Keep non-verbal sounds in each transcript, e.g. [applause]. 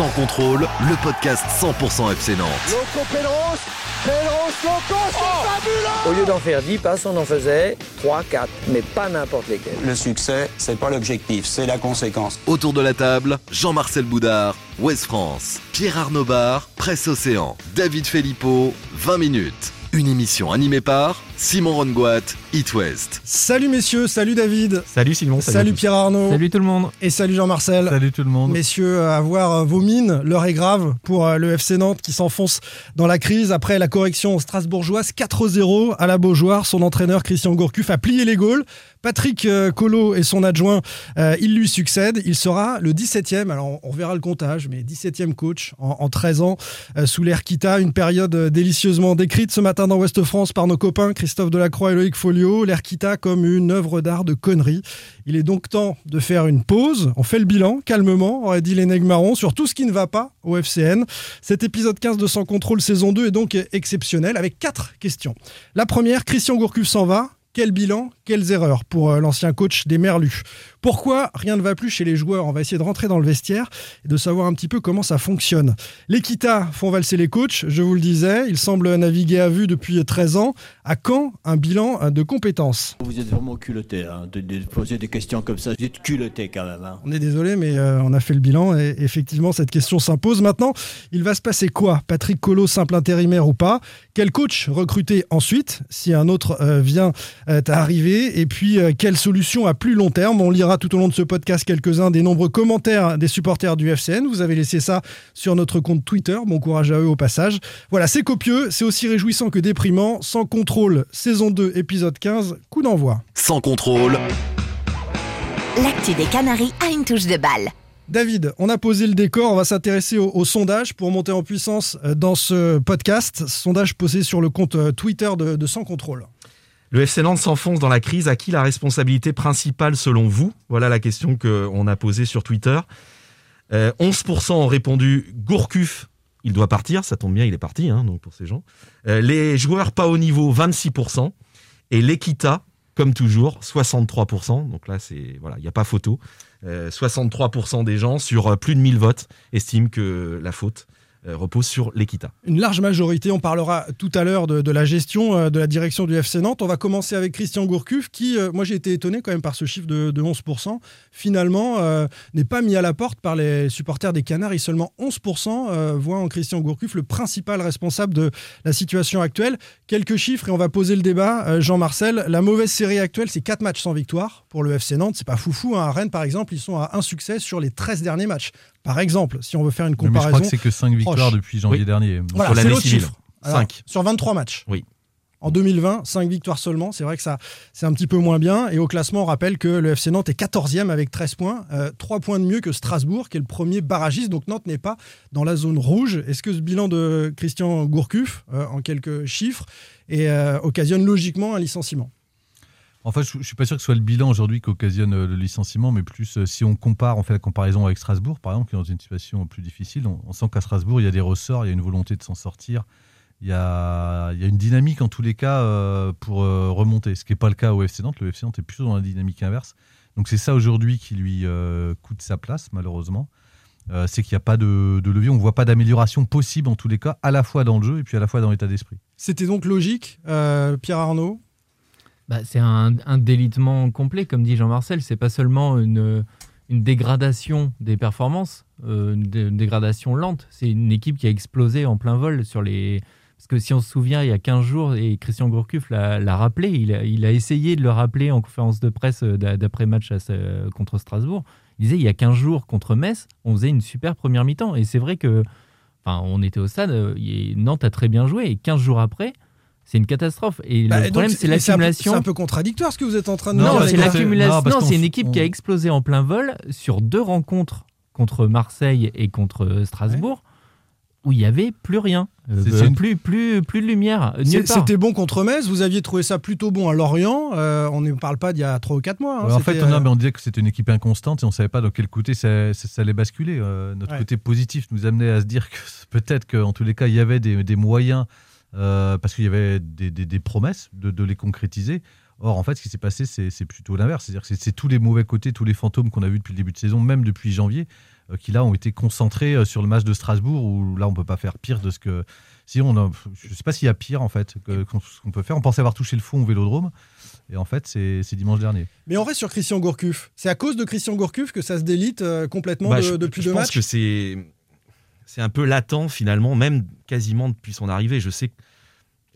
Sans contrôle, le podcast 100% FC Nantes. Loco Pedros, Pedros, Loco, c'est fabuleux Au lieu d'en faire 10 passes, on en faisait 3, 4, mais pas n'importe lesquels. Le succès, c'est pas l'objectif, c'est la conséquence. Autour de la table, Jean-Marcel Boudard, Ouest France, Pierre Arnaud Bar, Presse Océan, David Filippo, 20 minutes. Une émission animée par Simon Rongoat, It West. Salut messieurs, salut David. Salut Simon. Salut, Pierre Arnaud. Salut tout le monde. Et salut Jean-Marcel. Salut tout le monde. Messieurs, à voir vos mines, l'heure est grave pour euh, le FC Nantes qui s'enfonce dans la crise après la correction strasbourgeoise 4-0 à la Beaujoire. Son entraîneur Christian Gourcuff a plié les Gaules. Patrick euh, Collot et son adjoint, euh, il lui succède. Il sera le 17e, alors on verra le comptage, mais 17e coach en, en 13 ans sous l'ère Kita. Une période délicieusement décrite ce matin dans Ouest France par nos copains Christophe Delacroix et Loïc Folio. L'ère Kita comme une œuvre d'art de conneries. Il est donc temps de faire une pause. On fait le bilan calmement, aurait dit les Marron, sur tout ce qui ne va pas au FCN. Cet épisode 15 de Sans Contrôle saison 2 est donc exceptionnel avec quatre questions. La première, Christian Gourcuff s'en va. Quel bilan, quelles erreurs pour l'ancien coach des Merlus? Pourquoi rien ne va plus chez les joueurs? On va essayer de rentrer dans le vestiaire et de savoir un petit peu comment ça fonctionne. Les Kita font valser les coachs, je vous le disais. Ils semblent naviguer à vue depuis 13 ans. À quand un bilan de compétences? Vous êtes vraiment culotté hein, de, de, poser des questions comme ça. Vous êtes culotté quand même. Hein. On est désolé, mais euh, on a fait le bilan et effectivement, cette question s'impose. Maintenant, il va se passer quoi? Patrick Collot, simple intérimaire ou pas? Quel coach recruter ensuite si un autre euh, vient euh, arriver Et puis, quelle solution à plus long terme? On lira tout au long de ce podcast quelques-uns des nombreux commentaires des supporters du FCN. Vous avez laissé ça sur notre compte Twitter. Bon courage à eux au passage. Voilà, c'est copieux, c'est aussi réjouissant que déprimant. Sans contrôle, saison 2, épisode 15, coup d'envoi. Sans contrôle. L'actu des Canaries a une touche de balle. David, on a posé le décor, on va s'intéresser au, au, sondage pour monter en puissance dans ce podcast. Sondage posé sur le compte Twitter de, de Sans Contrôle. Le FC Nantes s'enfonce dans la crise. À qui la responsabilité principale selon vous? Voilà la question qu'on a posée sur Twitter. Euh, 11% ont répondu Gourcuff, il doit partir. Ça tombe bien, il est parti hein, donc pour ces gens. Euh, les joueurs pas au niveau, 26%. Et l'Equita, comme toujours, 63%. Donc là, voilà, il n'y a pas photo. Euh, 63% des gens sur plus de 1000 votes estiment que la faute euh, repose sur l'Equita. Une large majorité, on parlera tout à l'heure de, la gestion euh, de la direction du FC Nantes. On va commencer avec Christian Gourcuff qui, euh, moi j'ai été étonné quand même par ce chiffre de, de 11%, finalement euh, n'est pas mis à la porte par les supporters des Canaries. Seulement 11% euh, voient en Christian Gourcuff le principal responsable de la situation actuelle. Quelques chiffres et on va poser le débat. Euh, Jean-Marcel, la mauvaise série actuelle, c'est 4 matchs sans victoire pour le FC Nantes. C'est pas foufou. Hein. À Rennes, par exemple, ils sont à un succès sur les 13 derniers matchs. Par exemple, si on veut faire une comparaison. Mais je crois que c'est que 5 victoires proche. depuis janvier oui. dernier. Voilà, c'est l'autre chiffre. 5. Sur 23 matchs. Oui. En 2020, 5 victoires seulement. C'est vrai que ça, c'est un petit peu moins bien. Et au classement, on rappelle que le FC Nantes est 14e avec 13 points. Euh, 3 points de mieux que Strasbourg, qui est le premier barragiste. Donc Nantes n'est pas dans la zone rouge. Est-ce que ce bilan de Christian Gourcuff, euh, en quelques chiffres, et, euh, occasionne logiquement un licenciement? En fait, je ne suis pas sûr que ce soit le bilan aujourd'hui qui occasionne le licenciement, mais plus euh, si on compare, on fait la comparaison avec Strasbourg, par exemple, qui est dans une situation plus difficile. On, sent qu'à Strasbourg, il y a des ressorts, il y a une volonté de s'en sortir. Il y, a, une dynamique en tous les cas euh, pour euh, remonter, ce qui n'est pas le cas au FC Nantes. Le FC Nantes est plutôt dans la dynamique inverse. Donc c'est ça aujourd'hui qui lui euh, coûte sa place, malheureusement. Euh, c'est qu'il n'y a pas de, de, levier, on ne voit pas d'amélioration possible en tous les cas, à la fois dans le jeu et puis à la fois dans l'état d'esprit. C'était donc logique, euh, Pierre Arnaud? Bah, C'est un, délitement complet, comme dit Jean-Marcel. C'est pas seulement une, dégradation des performances, euh, une dégradation lente. C'est une équipe qui a explosé en plein vol sur les parce que si on se souvient, il y a 15 jours, et Christian Gourcuff l'a rappelé, il a, il a, essayé de le rappeler en conférence de presse euh, d'après-match contre Strasbourg. Il disait, il y a 15 jours contre Metz, on faisait une super première mi-temps. Et c'est vrai que, enfin, on était au stade, euh, Nantes a très bien joué, et 15 jours après, c'est une catastrophe. Et bah, le problème, c'est l'accumulation. C'est un, peu contradictoire ce que vous êtes en train de non, dire. c'est l'accumulation. Non, c'est une équipe on... qui a explosé en plein vol sur deux rencontres contre Marseille et contre Strasbourg. Ouais où il n'y avait plus rien, euh, une... plus, plus, plus de lumière. C'était bon contre Metz, vous aviez trouvé ça plutôt bon à Lorient, euh, on ne parle pas d'il y a 3 ou 4 mois. Hein, ouais, en fait, on, a, mais on disait que c'était une équipe inconstante et on ne savait pas dans quel côté ça, ça, ça allait basculer. Euh, notre ouais. côté positif nous amenait à se dire que [laughs] peut-être qu'en tous les cas, il y avait des, des moyens, euh, parce qu'il y avait des, des, des promesses de, de, les concrétiser. Or, en fait, ce qui s'est passé, c'est plutôt l'inverse. C'est-à-dire que c'est tous les mauvais côtés, tous les fantômes qu'on a vus depuis le début de saison, même depuis janvier, euh, qui là ont été concentrés euh, sur le match de Strasbourg, où là on peut pas faire pire de ce que. Si on a- je sais pas s'il y a pire en fait que qu'on- ce qu'on peut faire. On pensait avoir touché le fond au Vélodrome, et en fait c'est dimanche dernier. Mais on reste sur Christian Gourcuff. C'est à cause de Christian Gourcuff que ça se délite euh, complètement Bah, de- je- depuis je deux pense matchs que c'est c'est un peu latent finalement, même quasiment depuis son arrivée. Je sais que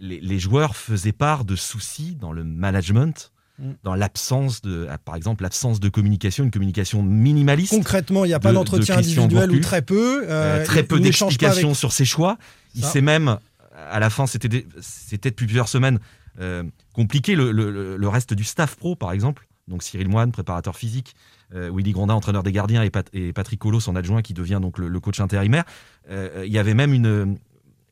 les, les joueurs faisaient part de soucis dans le management, Mm. dans l'absence de, ah, par exemple, l'absence de communication, une communication minimaliste. Concrètement, il n'y a pas de- d'entretien de individuel ou très peu. Euh, euh, très peu d'explications avec- sur ses choix. Il s'est même, à la fin, c'était depuis plusieurs semaines euh, compliqué. Le, le- le reste du staff pro, par exemple, donc Cyril Moine, préparateur physique, Willy Grondin, entraîneur des gardiens, et, Pat- et Patrick Collot, son adjoint, qui devient donc le, le coach intérimaire. Euh, il y avait même une,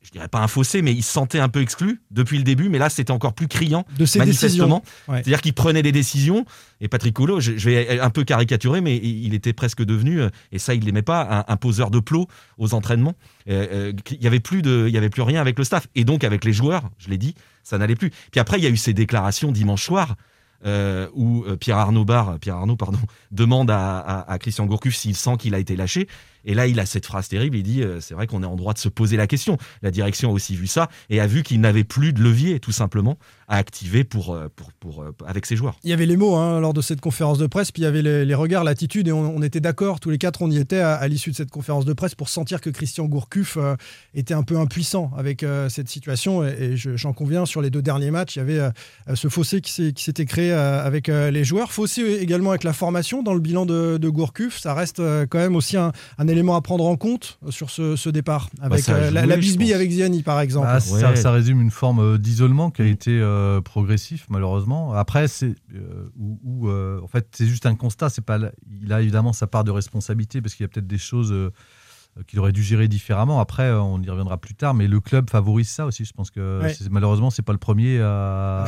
je dirais pas un fossé, mais il se sentait un peu exclu depuis le début. Mais là, c'était encore plus criant, de ses manifestement. Ouais. C'est-à-dire qu'il prenait des décisions. Et Patrick Collot, je, je vais un peu caricaturer, mais il était presque devenu, euh, et ça, il l'aimait pas, un, un poseur de plot aux entraînements. Euh, euh, il y avait plus de, il y avait plus rien avec le staff, et donc avec les joueurs. Je l'ai dit, ça n'allait plus. Puis après, il y a eu ces déclarations dimanche soir. Euh, où euh, Pierre Arnaud [laughs] demande à Christian Gourcuff s'il sent qu'il a été lâché. Et là, il a cette phrase terrible. Il dit euh, c'est vrai qu'on est en droit de se poser la question. La direction a aussi vu ça et a vu qu'il n'avait plus de levier, tout simplement, à activer pour, euh, pour, pour, euh, avec ses joueurs. Il y avait les mots hein, lors de cette conférence de presse, puis il y avait les, les regards, l'attitude, et on, on était d'accord, tous les quatre, on y était à, à l'issue de cette conférence de presse pour sentir que Christian Gourcuff euh, était un peu impuissant avec euh, cette situation. Et, et je- j'en conviens, sur les deux derniers matchs, il y avait euh, ce fossé qui s'était créé euh, avec euh, les joueurs. Fossé également avec la formation dans le bilan de, de Gourcuff. Ça reste euh, quand même aussi un, un élément à prendre en compte sur ce, ce départ. Avec ça a euh, la, la bisbille avec Ziani, par exemple. Bah, ça, Ouais. ça résume une forme d'isolement qui a été euh, progressif malheureusement. Après, c'est euh, où- où, euh, en fait c'est juste un constat. C'est pas, il a évidemment sa part de responsabilité parce qu'il y a peut-être des choses euh, qu'il aurait dû gérer différemment. Après, on y reviendra plus tard, mais le club favorise ça aussi. Je pense que Ouais. c'est- malheureusement c'est pas le premier à.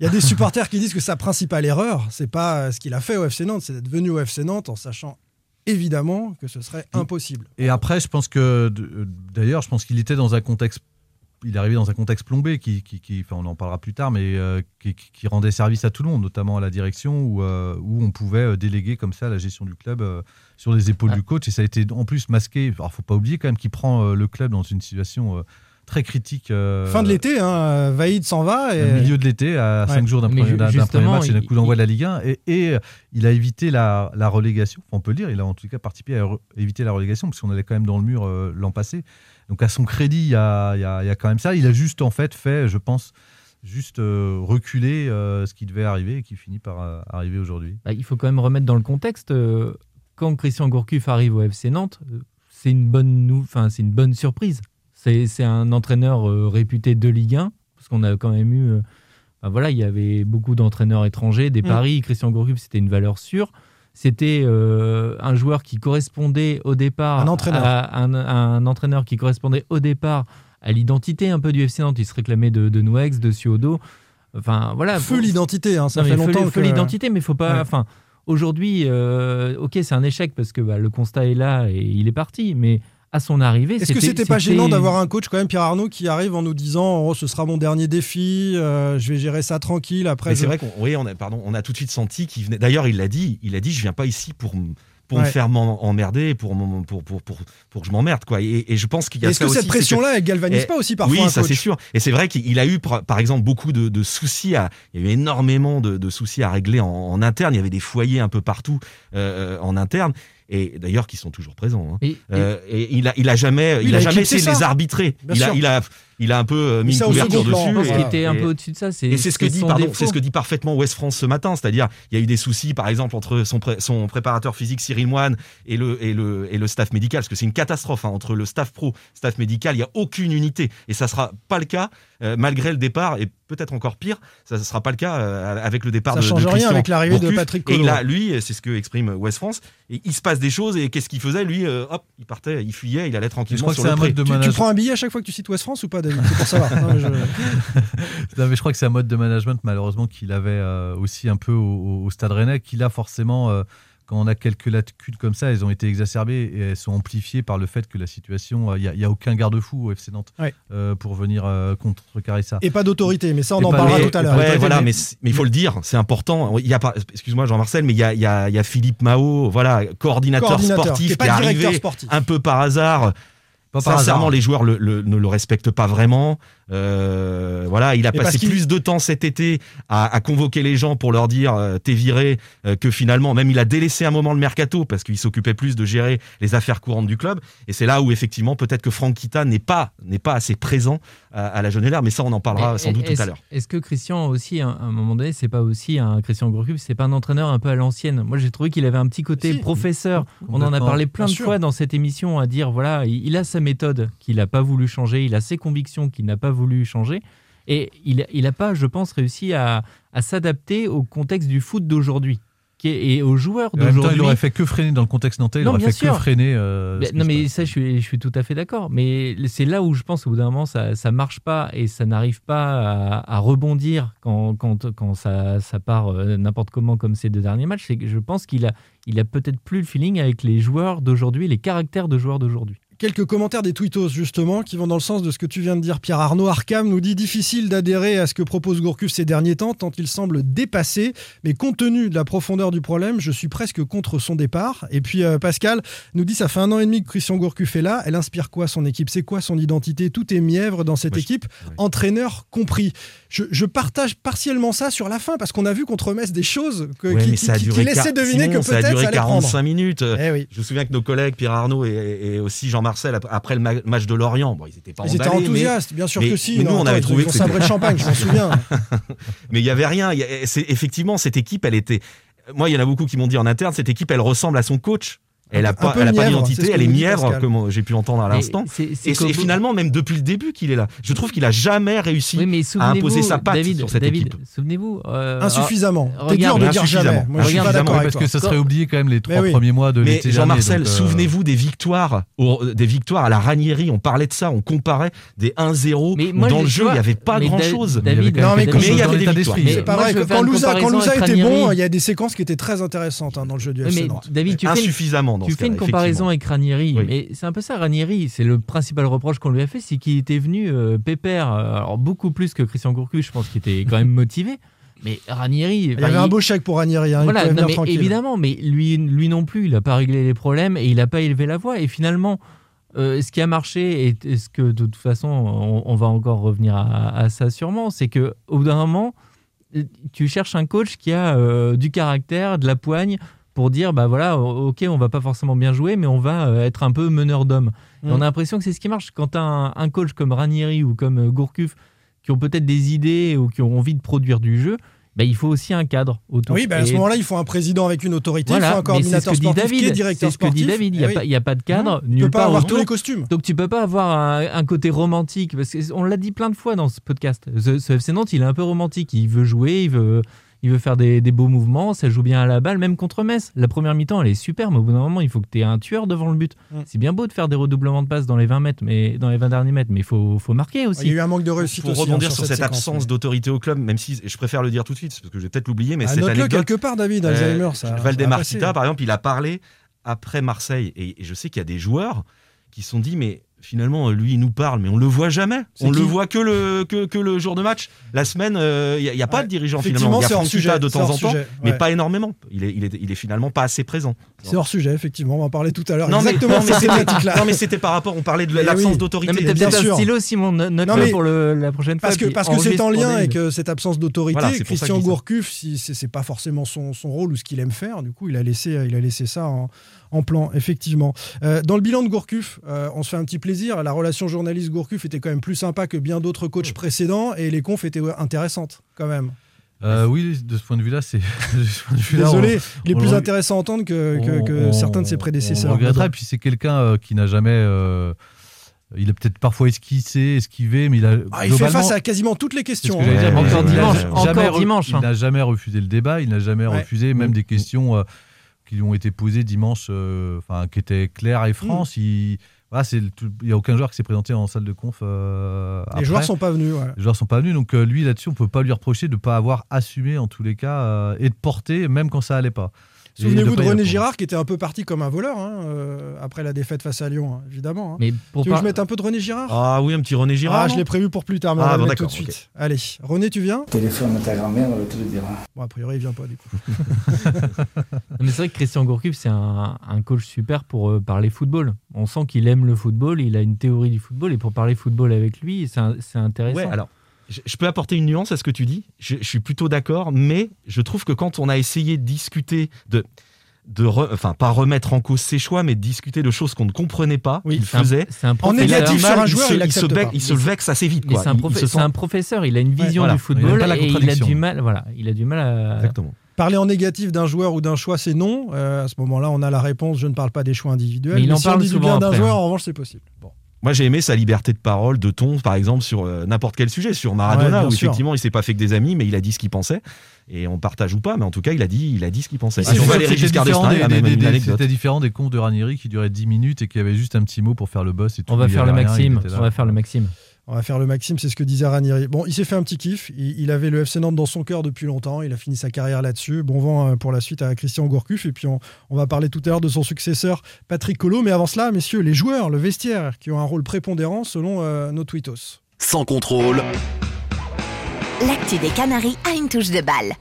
Il y a des supporters qui disent que sa principale erreur, c'est pas ce qu'il a fait au FC Nantes, c'est d'être venu au FC Nantes en sachant évidemment que ce serait impossible. Et après, je pense que, d'ailleurs, je pense qu'il était dans un contexte, il est arrivé dans un contexte plombé, qui, qui, qui- enfin, on en parlera plus tard, mais euh, qui, rendait service à tout le monde, notamment à la direction, où, euh, où on pouvait euh, déléguer comme ça la gestion du club euh, sur les épaules Ah. du coach. Et ça a été en plus masqué. Alors, faut pas oublier quand même qu'il prend le club dans une situation très critique. euh, Fin de l'été, hein, Vaïd s'en va. au Et... milieu de l'été, à Ouais. 5 jours d'un premier, match et d'un il- coup d'envoi il- de la Ligue 1. Et, et, euh, il a évité la, la relégation. On peut le dire, il a en tout cas participé à éviter la relégation, parce qu'on allait quand même dans le mur euh, l'an passé. Donc à son crédit, il y a, il y a- il y a quand même ça. Il a juste en fait fait, je pense, juste euh, reculer euh, ce qui devait arriver et qui finit par euh, arriver aujourd'hui. Bah, il faut quand même remettre dans le contexte. euh, quand Christian Gourcuff arrive au FC Nantes, euh, c'est une bonne, nou- enfin, c'est une bonne surprise. C'est un entraîneur euh, réputé de Ligue 1, parce qu'on a quand même eu. euh, bah, voilà, il y avait beaucoup d'entraîneurs étrangers, des Mm. paris. Christian Gourcuff, c'était une valeur sûre. C'était euh, un joueur qui correspondait au départ Un entraîneur. à un, entraîneur qui correspondait au départ à l'identité un peu du FC Nantes. Il se réclamait de, de Nouex, de Suodo. Enfin voilà. Feu l'identité, hein, ça non, fait longtemps que... l'identité, mais faut pas. Ouais. Enfin, aujourd'hui, ok, c'est un échec parce que bah, le constat est là et il est parti. Mais à son arrivée, Est-ce que c'était pas gênant d'avoir un coach quand même Pierre Arnaud qui arrive en nous disant oh, ce sera mon dernier défi, euh, je vais gérer ça tranquille après. Je- c'est vrai qu'on oui, on a, pardon, on a tout de suite senti qu'il venait. D'ailleurs, il l'a dit. Il a dit, je viens pas ici pour pour Ouais. me faire m'en- emmerder, pour pour pour pour pour que je m'emmerde quoi. Et, et je pense qu'il y a Est-ce que aussi, cette pression-là, elle galvanise Et- pas aussi parfois Oui, un ça c'est sûr. Et c'est vrai qu'il a eu, par, par exemple, beaucoup de, de soucis. À, il y a eu énormément de, de soucis à régler en, en interne. Il y avait des foyers un peu partout euh, en interne. Et d'ailleurs, qui sont toujours présents. hein. Et, et- Euh, et il a, il a jamais, il il a a jamais essayé de les arbitrer. A, il a, il a un peu euh, mis ça une couverture plan, dessus. je pense voilà. qu'il était un Et- peu au-dessus de ça. C'est et c'est ce que dit, son pardon, défaut. c'est ce que dit parfaitement West France ce matin, c'est-à-dire il y a eu des soucis, par exemple, entre son, pré- son préparateur physique Cyril Moine et le et le et le staff médical, parce que c'est une catastrophe hein, entre le staff pro, staff médical, il y a aucune unité, et ça sera pas le cas euh, malgré le départ, et peut-être encore pire, ça ne sera pas le cas euh, avec le départ Ça de, change de rien avec l'arrivée de. Patrick Et Collot. là, lui, c'est ce que exprime West France, et il se passe des choses, et qu'est-ce qu'il faisait lui euh, Hop, il partait, il fuyait, il allait tranquillement sur le un pré. mode de Tu, tu prends un billet à chaque fois que tu cites West France ou pas, David C'est pour savoir. Non, mais je- [laughs] Non, mais je crois que c'est un mode de management malheureusement qu'il avait euh, aussi un peu au, Stade Rennais, qu'il a forcément euh, quand on a quelques lacunes comme ça, elles ont été exacerbées et elles sont amplifiées par le fait que la situation, il n'y a, aucun garde-fou au FC Nantes pour venir contrecarrer ça. Et pas d'autorité, mais ça on en parlera tout à l'heure. voilà, mais, il faut le dire, c'est important. Il y a excuse-moi Jean-Marcel, mais il y a, y a, Philippe Mao, voilà, coordinateur, sportif, qui est, arrivé un peu par hasard. Sincèrement, les joueurs ne le respectent pas vraiment. Euh, voilà, il a passé plus de temps cet été à, convoquer les gens pour leur dire euh, t'es viré euh, que finalement, même il a délaissé un moment le mercato parce qu'il s'occupait plus de gérer les affaires courantes du club. Et c'est là où effectivement peut-être que Franck Kita n'est pas n'est pas assez présent à, la Jeune mais ça on en parlera sans doute tout à l'heure. Est-ce que Christian aussi, à un moment donné, c'est pas aussi un Christian Gourcuff, c'est pas un entraîneur un peu à l'ancienne? Moi j'ai trouvé qu'il avait un petit côté professeur. On en a parlé plein de fois dans cette émission à dire voilà, il, a sa méthode qu'il n'a pas voulu changer, il a ses convictions qu'il n'a pas voulu changer. Et il n'a pas, je pense, réussi à, s'adapter au contexte du foot d'aujourd'hui et aux joueurs d'aujourd'hui. Il aurait fait que freiner dans le contexte nantais, il aurait fait que freiner. Euh, non, mais ça, je suis, je suis, tout à fait d'accord. Mais c'est là où je pense qu'au bout d'un moment, ça ne marche pas et ça n'arrive pas à, rebondir quand, quand, quand ça, ça, part euh, n'importe comment comme ces deux derniers matchs. Que je pense qu'il a, il a peut-être plus le feeling avec les joueurs d'aujourd'hui, les caractères de joueurs d'aujourd'hui. Quelques commentaires des tweetos justement qui vont dans le sens de ce que tu viens de dire. Pierre Arnaud Arcam nous dit difficile d'adhérer à ce que propose Gourcuff ces derniers temps tant il semble dépassé, mais compte tenu de la profondeur du problème, je suis presque contre son départ. Et puis euh, Pascal nous dit ça fait un an et demi que Christian Gourcuff est là. Elle inspire quoi son équipe? C'est quoi son identité? Tout est mièvre dans cette équipe, entraîneur compris. Je, partage partiellement ça sur la fin parce qu'on a vu contre Metz des choses qui, laissaient deviner que peut-être ça, a duré 45 minutes. Eh je me souviens que nos collègues Pierre Arnaud et, et aussi Jean Marcel après le match de Lorient. Bon, ils étaient pas ils étaient enthousiastes, bien sûr que si. Mais nous, on avait trouvé que c'était champagne, je m'en [laughs] souviens. mais il y avait rien. effectivement, cette équipe, elle était. Moi, il y en a beaucoup qui m'ont dit en interne, cette équipe, elle ressemble à son coach. Elle n'a pas, elle a pas d'identité, elle est mièvre, comme j'ai pu entendre à l'instant. Et c'est finalement, même depuis le début qu'il est là. Je trouve qu'il a jamais réussi à imposer sa patte sur cette David, équipe. Souvenez-vous. Euh, Insuffisamment. T'es dur de dire jamais. Moi, je suis pas d'accord Parce que ça serait oublié quand même les trois premiers mois de l'été Jean-Marcel, euh, souvenez-vous des victoires, des victoires à la Ranieri. On parlait de ça, on comparait des 1-0. Dans le jeu, il n'y avait pas grand-chose. Mais il y avait des victoires. C'est pas vrai. Quand Louza était bon, il y a des séquences qui étaient très intéressantes hein, dans le jeu du FC David, Insuffisamment tu fais une comparaison avec Ranieri, mais c'est un peu ça, Ranieri. C'est le principal reproche qu'on lui a fait, c'est qu'il était venu euh, pépère, euh, alors beaucoup plus que Christian Gourcuff, je pense qu'il était quand même [laughs] motivé. Mais Ranieri. Il y avait un beau chèque pour Ranieri. Hein, voilà, évidemment, mais lui, lui non plus, il n'a pas réglé les problèmes et il n'a pas élevé la voix. Et finalement, euh, ce qui a marché, et ce que de toute façon, on, va encore revenir à, ça sûrement, c'est qu'au bout d'un moment, tu cherches un coach qui a du caractère, de la poigne, pour dire bah voilà ok on va pas forcément bien jouer mais on va euh, être un peu meneur d'hommes on a mm. l'impression que c'est ce qui marche quand un, un coach comme Ranieri ou comme euh, Gourcuff qui ont peut-être des idées ou qui ont envie de produire du jeu bah, il faut aussi un cadre autour. Oui, bah, à ce moment-là, il faut un président avec une autorité, il faut un coordinateur sportif David, qui est directeur. C'est ce que dit David, il n'y a, eh a, pas de cadre. Tu ne peux pas avoir tous les costumes. Donc tu peux pas avoir un, côté romantique, parce qu'on l'a dit plein de fois dans ce podcast. Ce, ce FC Nantes, il est un peu romantique, il veut jouer, il veut il veut faire des, beaux mouvements, ça joue bien à la balle, même contre Metz. La première mi-temps, elle est super, mais au bout d'un moment, il faut que tu aies un tueur devant le but. Mm. C'est bien beau de faire des redoublements de passes dans les 20 mètres, mais dans les 20 derniers mètres, mais il faut, faut marquer aussi. Il y a eu un manque de réussite. Pour rebondir hein, sur, cette, absence d'autorité au club, même si je préfère le dire tout de suite, parce que je vais peut-être l'oublier, mais ah, c'est anecdote. quelque part, David, euh, Alzheimer, ça. Valdemar par exemple, il a parlé après Marseille, et je sais qu'il y a des joueurs qui se sont dit, mais finalement, lui, il nous parle, mais on le voit jamais. On le voit que le, que, que, le jour de match. La semaine, il euh, n'y a, pas de dirigeant finalement. Il y a sujet, de temps en temps, mais pas énormément. Il est, il, est, il est finalement pas assez présent. C'est hors sujet, effectivement. On va en parler tout à l'heure. Exactement, mais, Non, mais c'était par rapport, on parlait de l'absence d'autorité. Mais bien sûr. un stylo, Simon, note non, mais, pour le, la prochaine fois. Parce que parce que c'est en lien avec euh, cette absence d'autorité. Christian Gourcuff, si c'est pas forcément son, son rôle ou ce qu'il aime faire, du coup, il a laissé, il a laissé ça en en plan, effectivement. Euh, dans le bilan de Gourcuff, euh, on se fait un petit plaisir. La relation journaliste-Gourcuff était quand même plus sympa que bien d'autres coachs précédents et les confs étaient intéressantes quand même. Euh, oui, de ce point de vue-là, c'est. [laughs] Désolé, il est plus intéressant à entendre que, certains de ses prédécesseurs. On regretterait, puis c'est quelqu'un qui n'a jamais. il a peut-être parfois esquissé, esquivé, mais il a. Ah, il fait face à quasiment toutes les questions. Hein. encore dimanche. Encore dimanche. Il n'a jamais refusé le débat, il n'a jamais refusé même des questions qui lui ont été posées dimanche, euh, enfin, qui étaient claires et France. Mm. Il n'y a aucun joueur qui s'est présenté en salle de conf. Euh, les joueurs sont pas venus. Les joueurs sont pas venus, donc euh, lui là-dessus, on peut pas lui reprocher de ne pas avoir assumé en tous les cas et de porter, même quand ça allait pas. Souvenez-vous de René. Girard qui était un peu parti comme un voleur hein, euh, après la défaite face à Lyon, hein, évidemment. hein. Mais pour tu veux que par- je mette un peu de René Girard? Ah oui, un petit René Girard. Ah, je non l'ai prévu pour plus tard, mais Ah, on va bon, le mettre tout de suite. Allez, René, tu viens? Téléphone à ta grand-mère, elle va tout te dire. Bon, a priori, il vient pas du coup. [laughs] [laughs] Mais c'est vrai que Christian Gourcuff, c'est un, un coach super pour euh, parler football. On sent qu'il aime le football, il a une théorie du football, et pour parler football avec lui, c'est intéressant. Ouais, alors, je, je peux apporter une nuance à ce que tu dis? Je, je suis plutôt d'accord, mais je trouve que quand on a essayé de discuter de. De re- enfin, pas remettre en cause ses choix, mais de discuter de choses qu'on ne comprenait pas, Oui, qu'il un- faisait. C'est un En professeur. négatif sur un joueur, se- il se, accepte bec- pas. il se vexe assez vite. C'est un, se sent- un professeur, il a une vision voilà. du football et il a du mal. Voilà, il a du mal à. Exactement. Parler en négatif d'un joueur ou d'un choix, c'est non. Euh, à ce moment-là, on a la réponse. Je ne parle pas des choix individuels. Mais il en si on parle dit souvent bien d'un après, joueur, hein. en revanche, c'est possible. Bon. Moi, j'ai aimé sa liberté de parole, de ton, par exemple, sur euh, n'importe quel sujet, sur Ouais, Maradona, bien où sûr. effectivement, il s'est pas fait que des amis, mais il a dit ce qu'il pensait. Et on partage ou pas, mais en tout cas, il a dit, il a dit ce qu'il pensait. Ah, C'était différent, des, comptes de Ranieri qui duraient 10 minutes et qui avaient juste un petit mot pour faire le boss. Et tout, On va faire le avait maxime. On va faire le maxime. On va faire le maxime, c'est ce que disait Ranieri. Bon, il s'est fait un petit kiff. Il, il avait le FC Nantes dans son cœur depuis longtemps. Il a fini sa carrière là-dessus. Bon vent euh, pour la suite à Christian Gourcuff. Et puis, on, on va parler tout à l'heure de son successeur, Patrick Collot. Mais avant cela, messieurs, les joueurs, le vestiaire, qui ont un rôle prépondérant selon euh, nos tweetos. Sans contrôle, L'actu des Canaries a une touche de balle.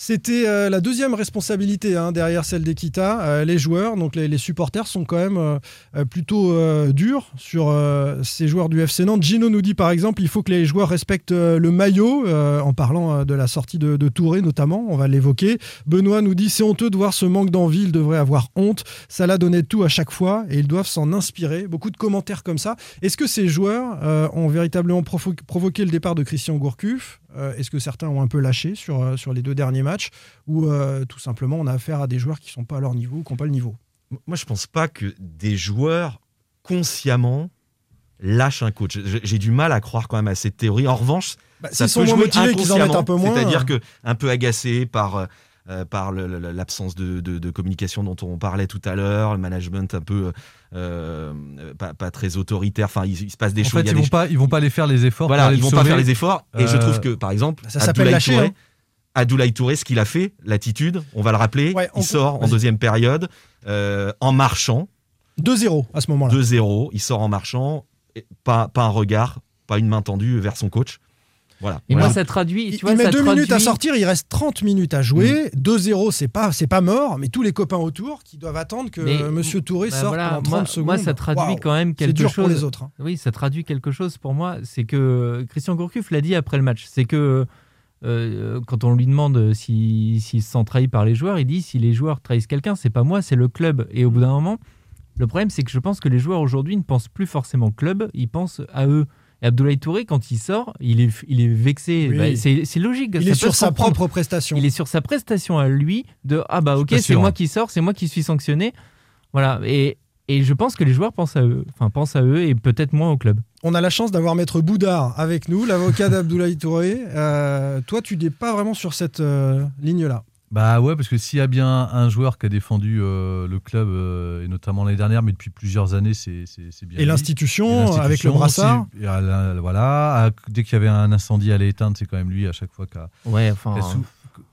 C'était euh, la deuxième responsabilité hein, derrière celle d'Ekita. Euh, les joueurs, donc les, supporters, sont quand même euh, plutôt durs sur ces joueurs du FC Nantes. Gino nous dit par exemple il faut que les joueurs respectent le maillot, en parlant de la sortie de, Touré notamment, on va l'évoquer. Benoît nous dit c'est honteux de voir ce manque d'envie, ils devraient avoir honte. Salah donnait tout à chaque fois et ils doivent s'en inspirer. Beaucoup de commentaires comme ça. Est-ce que ces joueurs ont véritablement provoqué le départ de Christian Gourcuff? Euh, Est-ce que certains ont un peu lâché sur, euh, sur les deux derniers matchs ou euh, tout simplement on a affaire à des joueurs qui sont pas à leur niveau ou qui n'ont pas le niveau? Moi, je pense pas que des joueurs consciemment lâchent un coach. J'ai du mal à croire quand même à cette théorie. En revanche, Bah, ça sont peut moins jouer motivés, qu'ils en mettent un peu moins. C'est-à-dire que un peu agacé par euh, par l'absence de, de- de communication dont on parlait tout à l'heure, le management un peu euh, euh, pas, pas très autoritaire. Enfin, il, il se passe des En choses. fait, il y a ils des vont pas, ils vont pas aller faire les efforts. voilà, ils vont pas faire les efforts. Et je Euh, trouve que, par exemple, ça s'appelle Abdoulaye lâcher, Touré, hein. Abdoulaye Touré, ce qu'il a fait, l'attitude, on va le rappeler, Ouais, il sort en deuxième période euh, en marchant, 2-0 à ce moment-là. 2-0, il sort en marchant, et pas, pas un regard, pas une main tendue vers son coach. Voilà. Et Voilà. moi, ça traduit. Il, Tu vois, il met ça deux minutes à sortir, il reste 30 minutes à jouer. 2-0, c'est pas, c'est pas mort, mais tous les copains autour qui doivent attendre que Mais- euh, Monsieur Touré Bah sorte voilà, pendant 30 moi, secondes. moi, ça traduit quand même C'est quelque dur chose. pour les autres. hein. Oui, ça traduit quelque chose pour moi. C'est que Christian Gourcuff l'a dit après le match. C'est que euh, quand on lui demande si- s'il se sent trahi par les joueurs, il dit si les joueurs trahissent quelqu'un, c'est pas moi, c'est le club. Et au bout d'un moment, le problème, c'est que je pense que les joueurs aujourd'hui ne pensent plus forcément club, ils pensent à eux. Et Abdoulaye Touré, quand il sort, il est, il est vexé. Oui. Bah, c'est logique. Il ça est sur sa propre prestation. Il est sur sa prestation à lui de ah bah ok c'est moi qui sors c'est moi qui suis sanctionné voilà et, et je pense que les joueurs pensent à eux enfin pensent à eux et peut-être moins au club On a la chance d'avoir Maître Boudard avec nous, l'avocat d'Abdoulaye Touré. Euh, toi, tu n'es pas vraiment sur cette euh, ligne-là. Bah ouais, parce que s'il y a bien un joueur qui a défendu euh, le club, euh, et notamment l'année dernière, mais depuis plusieurs années, c'est bien. Et l'institution, Et avec le brassard. et à voilà, à- dès qu'il y avait un incendie à l'éteindre, c'est quand même lui à chaque fois qu'a. ouais enfin sou-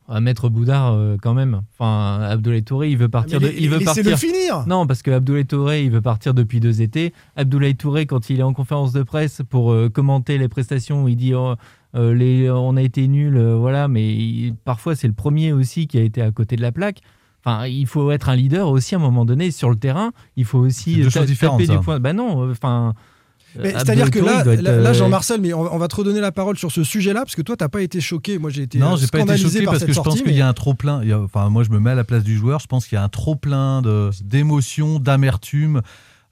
à mettre Boudard euh, quand même enfin Abdoulaye Touré il veut partir de, il veut partir finir. non parce que Abdoulaye Touré il veut partir depuis deux étés Abdoulaye Touré quand il est en conférence de presse pour euh, commenter les prestations il dit oh, euh, les, on a été nuls euh, voilà mais il- parfois c'est le premier aussi qui a été à côté de la plaque Enfin, il faut être un leader aussi à un moment donné sur le terrain. Il faut aussi deux ta- choses différentes, taper ça. du point. Bah non, euh, enfin. Euh, C'est-à-dire que là, là, être, là, euh, Jean-Marcel, mais on, va- on va te redonner la parole sur ce sujet-là, parce que toi, t'as pas été choqué. Moi, j'ai été Non, euh, j'ai pas été choqué par parce cette que je pense qu'il y a un trop plein. il y a- Enfin, moi, je me mets à la place du joueur. Je pense qu'il y a un trop plein de d'émotions, d'amertume, euh,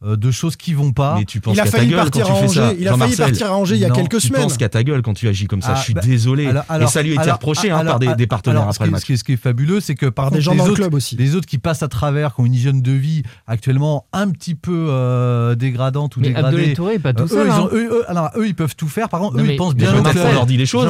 de choses qui vont pas. Mais tu penses Il a qu'à ta failli gueule partir quand à tu fais ça. Angers. Il a failli partir à Angers il y a quelques Tu semaines. penses qu'à ta gueule quand tu agis comme ça. Ah, je suis bah, désolé. alors- et ça lui a été alors- reproché hein, alors- par des, des partenaires alors, après le ce, match. qui, ce qui est- ce qui est fabuleux, c'est que par, des contre, gens dans le club aussi. les autres qui passent à travers, qui ont une hygiène de vie actuellement un petit peu euh, dégradante ou Mais dégradée. Touré pas tout euh, seul. eux, ils hein. ont- eux, eux- alors, eux, ils peuvent tout faire. Par contre, eux, ils pensent bien au Jean-Marcel, club. on leur dit les choses. Ils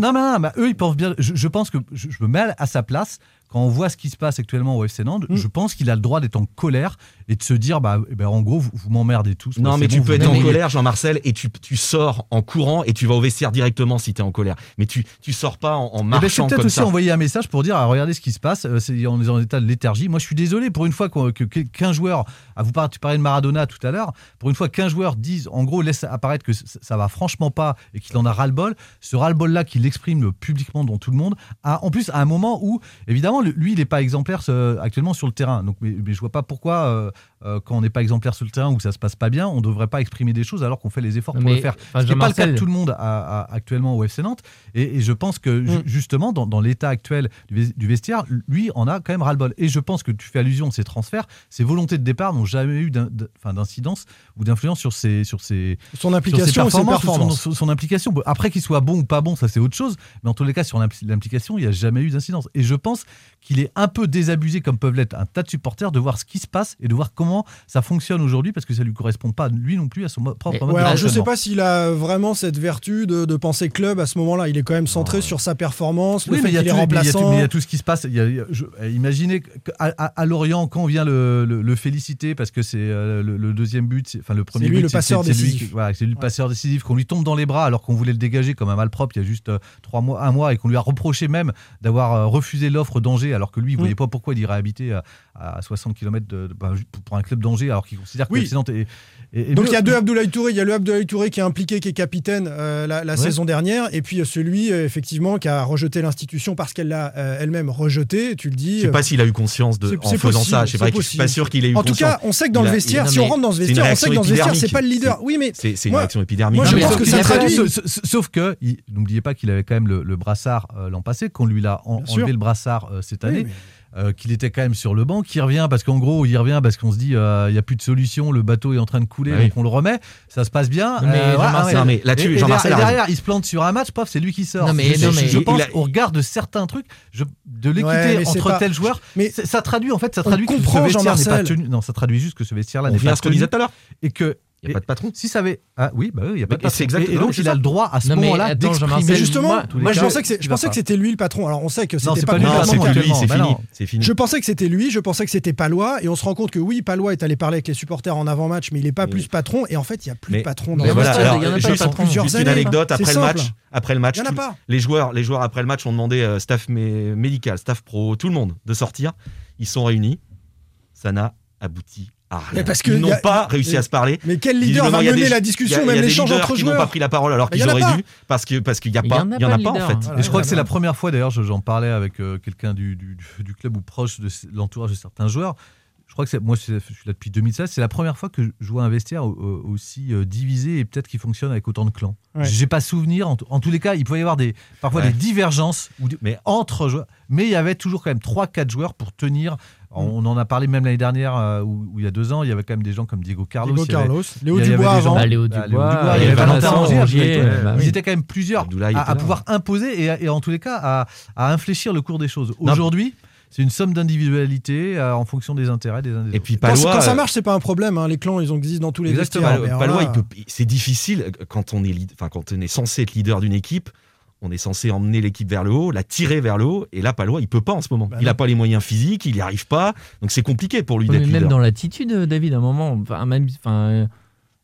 non, mais, non, mais eux, ils pensent bien. Je, je pense que je, je me mets à sa place. Quand on voit ce qui se passe actuellement au FC Nantes, je pense qu'il a le droit d'être en colère et de se dire, bah, eh ben, en gros, vous, vous m'emmerdez tous. Non, mais tu peux être en colère, Jean-Marcel, et tu, tu sors en courant et tu vas au vestiaire directement si tu es en colère. Mais tu, tu sors pas en, en Eh ben, marchant peut-être aussi ça. envoyer un message pour dire ah, regardez ce qui se passe, euh, on est en état de léthargie. Moi je suis désolé pour une fois que qu'un joueur, à vous par- tu parlais de Maradona tout à l'heure, pour une fois qu'un joueur dise en gros laisse apparaître que ça va franchement pas et qu'il en a ras-le-bol, ce ras-le-bol là qu'il exprime publiquement devant tout le monde, à- en plus à un moment où évidemment lui il n'est pas exemplaire actuellement sur le terrain. Donc mais, je vois pas pourquoi euh, quand on n'est pas exemplaire sur le terrain où ça se passe pas bien, on devrait pas exprimer des choses alors qu'on fait les efforts Non, pour le faire. enfin, Ce n'est pas le cas de tout le monde à- à- actuellement au FC Nantes. Et, et je pense que ju- Mm. justement, dans, dans l'état actuel du, ves- du vestiaire, lui en a quand même ras-le-bol. Et je pense que tu fais allusion à ces transferts, ces volontés de départ n'ont jamais eu d'incidence ou d'influence sur ses, sur ses, Son sur ses implication et ses performances, ou son- performances. Son, son implication. Après qu'il soit bon ou pas bon, ça c'est autre chose. Mais en tous les cas, sur l'impli- l'implication, il n'y a jamais eu d'incidence. Et je pense qu'il est un peu désabusé, comme peuvent l'être un tas de supporters, de voir ce qui se passe et de voir comment ça fonctionne aujourd'hui, parce que ça lui correspond pas lui non plus à son propre mode Ouais, de alors je sais pas s'il a vraiment cette vertu de, de penser club à ce moment-là. Il est quand même centré sur sa performance, le Oui, mais fait il y, a est tout, mais il y a tout- remplaçant. mais il y a tout ce qui se passe. Il y a- il y a- je- imaginez à, à Lorient, quand on vient le, le- le féliciter parce que c'est euh, le, le deuxième but, enfin le premier C'est lui but, le passeur c'est lui décisif. voilà, c'est lui le passeur décisif, qu'on lui tombe dans les bras alors qu'on voulait le dégager comme un malpropre il y a juste euh, trois mois, un mois, et qu'on lui a reproché même d'avoir euh, refusé l'offre d'Angers alors que lui, il Mm. voyait pas pourquoi il irait habiter à, à 60 km de, de- pour- pour un club d'Angers alors qu'il considère que Oui. Nantes est- est- est Donc il y a deux Abdoulaye Touré. Il y a le Abdoulaye Touré qui est impliqué, qui est capitaine euh, la, la Ouais. saison dernière, et puis euh, celui euh, effectivement qui a rejeté l'institution parce qu'elle l'a euh, elle-même rejeté. Tu le dis. Je sais euh, pas s'il a eu conscience de, en faisant possible, ça. Je sais je suis pas sûr qu'il ait eu En tout conscience. cas, on sait que dans Il le vestiaire, a- si on rentre dans ce vestiaire, on sait que dans ce vestiaire, c'est pas le leader. C'est- Oui, mais C'est une réaction épidermique. moi, je Non, mais pense sauf que ça traduit- Sauf, que, n'oubliez pas qu'il avait quand même le, brassard l'an passé, qu'on lui l'a en- enlevé le brassard cette année. Euh, qu'il était quand même sur le banc, qui revient parce qu'en gros, il revient parce qu'on se dit euh, il n'y a plus de solution, le bateau est en train de couler, Ah oui. donc on le remet, ça se passe bien. Non, mais Euh, voilà, ouais. Mais là-dessus, et Jean-Marcel derrière, il se plante sur un match, paf, c'est lui qui sort. Non, mais- je, non, mais- je pense a- au regard de certains trucs, je- de l'équité Ouais, entre pas- tels joueurs, mais ça traduit en fait, ça traduit que ce vestiaire n'est pas tenu. Non, ça traduit juste que ce vestiaire-là n'est pas ce qu'on disait tenu tout à l'heure. et que Il n'y a pas de patron. si ça avait ah oui bah il y a pas de patron. exact- et, donc il a le droit à ce moment-là d'exprimer Mais justement, moi, je pensais que je pensais que c'était lui le patron. Alors on sait que c'était c'est pas lui c'est fini. Je pensais que c'était lui, je pensais que c'était Palois, et on se rend compte que oui, Palois est allé parler avec les supporters en avant-match, mais il n'est pas plus patron, et en fait, il n'y a plus de patron. Dans voilà, il y en a pas juste, plusieurs juste une anecdote après le match. Après le match, Il y en a tout- pas. les joueurs, les joueurs après le match ont demandé euh, staff mé- médical, staff pro, tout le monde de sortir. Ils sont réunis. Ça n'a abouti à rien. Mais parce que Ils n'ont a- pas réussi à se parler. Mais quel leader va mener des- la discussion, a même l'échange entre qui n'ont pas joueurs pris la parole alors qu'ils auraient pas. dû parce que parce qu'il y a pas, en a il y en pas a pas en fait. Voilà. Et je crois que c'est la première fois, d'ailleurs, je- j'en parlais avec euh, quelqu'un du, du, du club ou proche de l'entourage de certains joueurs. Je crois que c'est, moi, je suis là depuis 2016. C'est la première fois que je vois un vestiaire aussi euh, divisé et peut-être qui fonctionne avec autant de clans. Ouais. J'ai pas souvenir. En, tous les cas, il pouvait y avoir des, parfois Ouais. des divergences ou des- Mais- entre joueurs. Mais il y avait toujours quand même 3-4 joueurs pour tenir. On en a parlé même l'année dernière, euh, ou ou il y a deux ans. Il y avait quand même des gens comme Diego Carlos. Diego il y avait- Carlos, Léo il y avait Dubois des avant. gens- Bah, Léo Ah, Dubois, Léo Dubois, il y il y avait avait Valentin après, bah Ils oui. étaient quand même plusieurs à, pouvoir imposer et, et en tous les cas à, à infléchir le cours des choses. Aujourd'hui, c'est une somme d'individualité euh, en fonction des intérêts des uns des Et autres. puis Quand, Palois, quand ça euh, marche, c'est pas un problème. hein. Les clans, ils existent dans tous les Exactement. vestiaires. Palois, c'est difficile euh, quand on est enfin quand on est censé être leader d'une équipe. On est censé emmener l'équipe vers le haut, la tirer vers le haut, et là Palois il peut pas en ce moment. Bah il non. a pas les moyens physiques, il y arrive pas, donc c'est compliqué pour lui Ouais, d'être même leader. dans l'attitude, euh, David, à un moment, enfin, même, enfin, euh,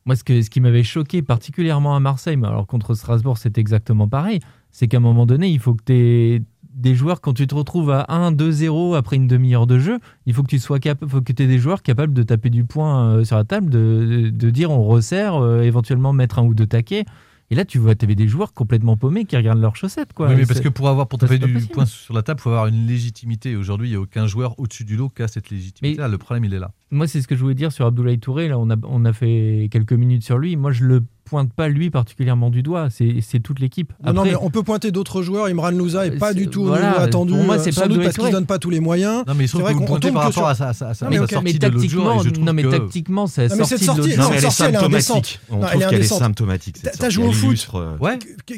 moi, ce, que, ce qui m'avait choqué particulièrement à Marseille, mais alors contre Strasbourg, c'est exactement pareil, c'est qu'à un moment donné, il faut que tu aies des joueurs, quand tu te retrouves à 1, 2, 0 après une demi-heure de jeu, il faut que tu sois capable, faut que tu aies des joueurs capables de taper du poing euh, sur la table, de, de dire on resserre, euh, éventuellement mettre un ou deux taquets. Et là, tu vois, tu avais des joueurs complètement paumés qui regardent leurs chaussettes. Quoi. Oui, mais parce que pour avoir pour taper du possible. point sur la table, il faut avoir une légitimité. Aujourd'hui, il n'y a aucun joueur au-dessus du lot qui a cette légitimité. Le problème, il est là. Moi, c'est ce que je voulais dire sur Abdoulaye Touré. Là, on a, on a fait quelques minutes sur lui. Moi, je le pointe pas lui particulièrement du doigt. C'est c'est toute l'équipe. Non, mais on peut pointer d'autres joueurs. Imran Louza est pas du tout voilà, attendu. pour moi, c'est euh, pas sans doute Abdoulaye parce qu'il donne pas tous les moyens. Non, mais C'est vrai qu'on tombe par rapport sur- à sa, sa- sa- Non, mais sortie mais de jour. tactiquement, trouve non, mais que- tactiquement, sa Non, mais cette sortie de non, mais elle est sortie, elle est symptomatique. On trouve est qu'elle est symptomatique. T'as- joué au foot. euh,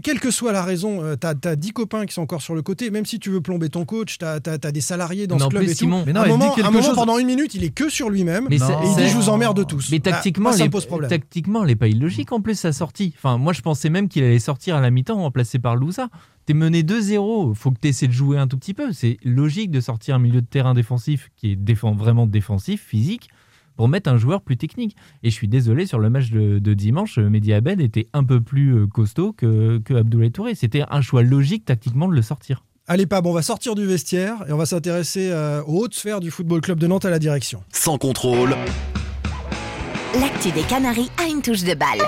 Quelle que soit la raison, euh, t'as as 10 copains qui sont encore sur le côté, même si tu veux plomber ton coach, t'as as, des salariés dans ce club et tout. Mais non, à un moment, pendant une minute, il est que sur lui-même. Et il dit je vous emmerde tous. Mais Bah, tactiquement, ça elle n'est pas illogique en plus sa sortie. Enfin, moi, je pensais même qu'il allait sortir à la mi-temps, remplacé par Louza. T'es mené 2-0, faut que tu essaies de jouer un tout petit peu. C'est logique de sortir un milieu de terrain défensif qui est défend, vraiment défensif, physique, pour mettre un joueur plus technique. Et je suis désolé, sur le match de, de dimanche, Mehdi Abed était un peu plus euh, costaud que, que Abdoulaye Touré. C'était un choix logique tactiquement de le sortir. Allez, Pab, on va sortir du vestiaire et on va s'intéresser euh, aux hautes sphères du Football Club de Nantes à la direction. Sans contrôle, L'actu des Canaries a une touche de balle.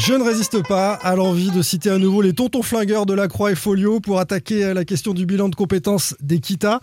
Je ne résiste pas à l'envie de citer à nouveau les tontons flingueurs de la Croix et Folio pour attaquer la question du bilan de compétences d'Equita.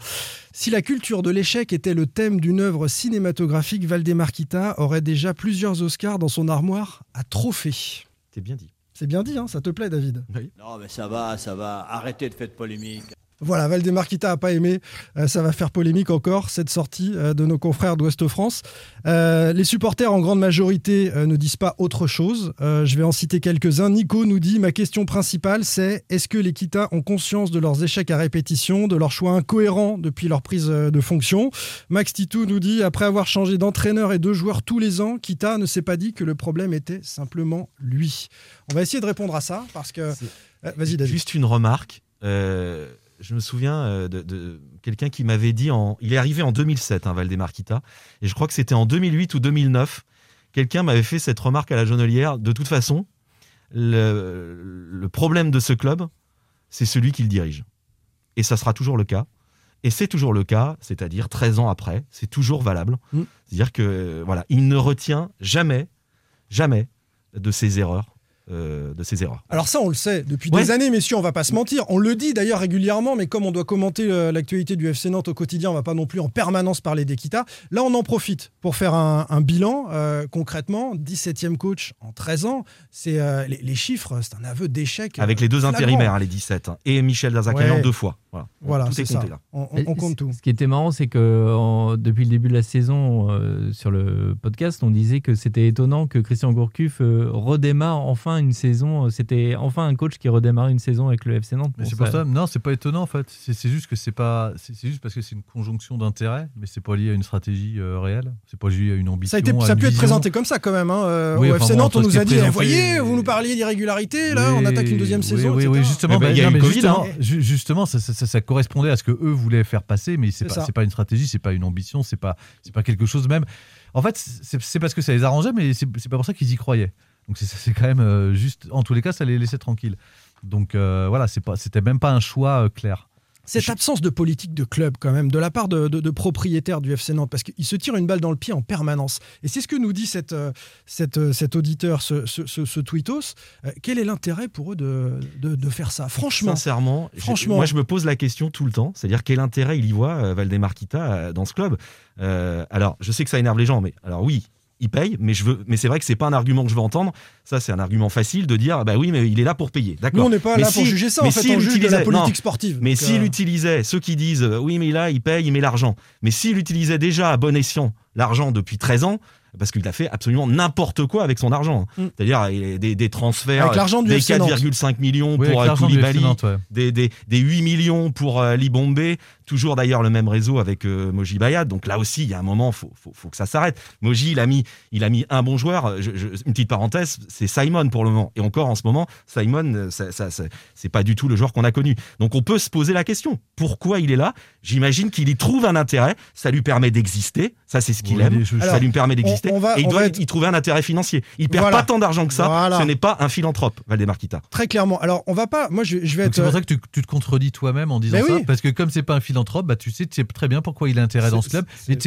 Si la culture de l'échec était le thème d'une œuvre cinématographique, Valdemar Kita aurait déjà plusieurs Oscars dans son armoire à trophées. C'est bien dit. C'est bien dit, hein ça te plaît, David? Non, mais ça va, ça va. Arrêtez de faire de polémique. Voilà, Valdemar Kita a pas aimé. Euh, ça va faire polémique encore, cette sortie euh, de nos confrères d'Ouest France. Euh, les supporters, en grande majorité, ne disent pas autre chose. Je vais en citer quelques-uns. Nico nous dit Ma question principale, c'est est-ce que les Kita ont conscience de leurs échecs à répétition, de leurs choix incohérents depuis leur prise de fonction? Max Titou nous dit Après avoir changé d'entraîneur et de joueur tous les ans, Kita ne s'est pas dit que le problème était simplement lui. On va essayer de répondre à ça parce que. Vas-y, David. Juste une remarque. Euh, je me souviens euh, de, de quelqu'un qui m'avait dit en. Il est arrivé en 2007, hein, Valdemar Kita, et je crois que c'était en 2008 ou 2009. Quelqu'un m'avait fait cette remarque à la Jonelière. De toute façon, le, le problème de ce club, c'est celui qui le dirige. Et ça sera toujours le cas. Et c'est toujours le cas, c'est-à-dire 13 ans après, c'est toujours valable. Mm. C'est-à-dire que voilà, il ne retient jamais, jamais de ses erreurs, euh, de ses erreurs. Alors ça, on le sait depuis Ouais. des années, messieurs, on va pas se mentir. On le dit d'ailleurs régulièrement, mais comme on doit commenter euh, l'actualité du FC Nantes au quotidien, on va pas non plus en permanence parler d'Equita. Là, on en profite pour faire un, un bilan. euh, concrètement, 17e coach en 13 ans, c'est euh, les, les chiffres, c'est un aveu d'échec. euh, Avec les deux flagrant. intérimaires, hein, les 17, hein, et Michel Dazakarian Ouais. deux fois. Voilà, Voilà, tout c'est est ça. compté là. On, on- on compte tout. Ce qui était marrant, c'est que en- depuis le début de la saison, euh, sur le podcast, on disait que c'était étonnant que Christian Gourcuff euh, redémarre enfin une saison. euh, C'était enfin un coach qui redémarre une saison avec le FC Nantes. Mais c'est pour ça, non, c'est pas étonnant en fait. C'est juste que c'est pas, c'est juste parce que c'est une conjonction d'intérêts, mais c'est pas lié à une stratégie euh, réelle. C'est pas lié à une ambition. Ça a, été, ça a pu être présenté comme ça quand même. hein. Euh, Oui, au enfin, FC Nantes, on nous a dit, présenté- voyez, vous nous parliez d'irrégularité, là, on attaque une deuxième oui, saison. Oui, etc. oui, justement, bah, il y a non, eu mais Covid, justement, hein. ju- justement, ça, ça- ça- ça correspondait à ce que eux voulaient faire passer, mais c'est pas, pas une stratégie, c'est pas une ambition, c'est pas, c'est pas quelque chose même. En fait, c'est parce que ça les arrangeait, mais c'est pas pour ça qu'ils y croyaient. Donc c'est- c'est quand même euh, juste, en tous les cas, ça les laissait tranquilles. Donc euh, voilà, c'est pas, c'était même pas un choix euh, clair. Cette absence de politique de club, quand même, de la part de, de- de propriétaires du FC Nantes, parce qu'ils se tirent une balle dans le pied en permanence. Et c'est ce que nous dit cette, cette, cet auditeur, ce, ce, ce- ce tweetos. Euh, quel est l'intérêt pour eux de, de, de faire ça? Franchement. Sincèrement, je- Franchement. moi je me pose la question tout le temps, c'est-à-dire quel intérêt il y voit Valdemar Kita euh, dans ce club? Euh, alors, je sais que ça énerve les gens, mais alors oui, il paye, mais je veux, mais c'est vrai que c'est pas un argument que je veux entendre. Ça, c'est un argument facile de dire, bah oui, mais il est là pour payer, d'accord. Nous, on n'est pas Mais là pour si- juger ça, en mais fait, s'il on juge de la utilisait- politique non, sportive. Mais s'il euh, utilisait, ceux qui disent, euh, oui, mais là, il paye, il met l'argent. Mais s'il utilisait déjà à bon escient l'argent depuis 13 ans, parce qu'il a fait absolument n'importe quoi avec son argent. Mm. C'est-à-dire des, des transferts, Avec du des FC Nantes. 4,5 millions Oui, pour euh, Koulibaly, ouais. des, des, des 8 millions pour euh, Libombe, toujours d'ailleurs le même réseau avec euh, Moji Bayat. Donc là aussi, il y a un moment, faut, faut, faut que ça s'arrête. Moji, il a mis, il a mis un bon joueur. Je- je- une petite parenthèse, c'est Simon pour le moment. Et encore en ce moment, Simon, euh, ça, ça, ça- c'est pas du tout le joueur qu'on a connu. Donc on peut se poser la question pourquoi il est là? J'imagine qu'il y trouve un intérêt. Ça lui permet d'exister. Ça, c'est ce qu'il Oui, aime. ça lui permet d'exister. on- on va- Et il doit être- y trouver un intérêt financier. Il perd Voilà. pas tant d'argent que ça. Voilà. Ce n'est pas un philanthrope, Valdemar Kita. Très clairement. Alors, on va pas. Moi, je, je vais être. C'est pour ça que tu, tu te contredis toi-même en disant Mais ça, oui. parce que comme c'est pas un philanthrope, bah tu sais, tu sais très bien pourquoi il a intérêt dans ce club. Et,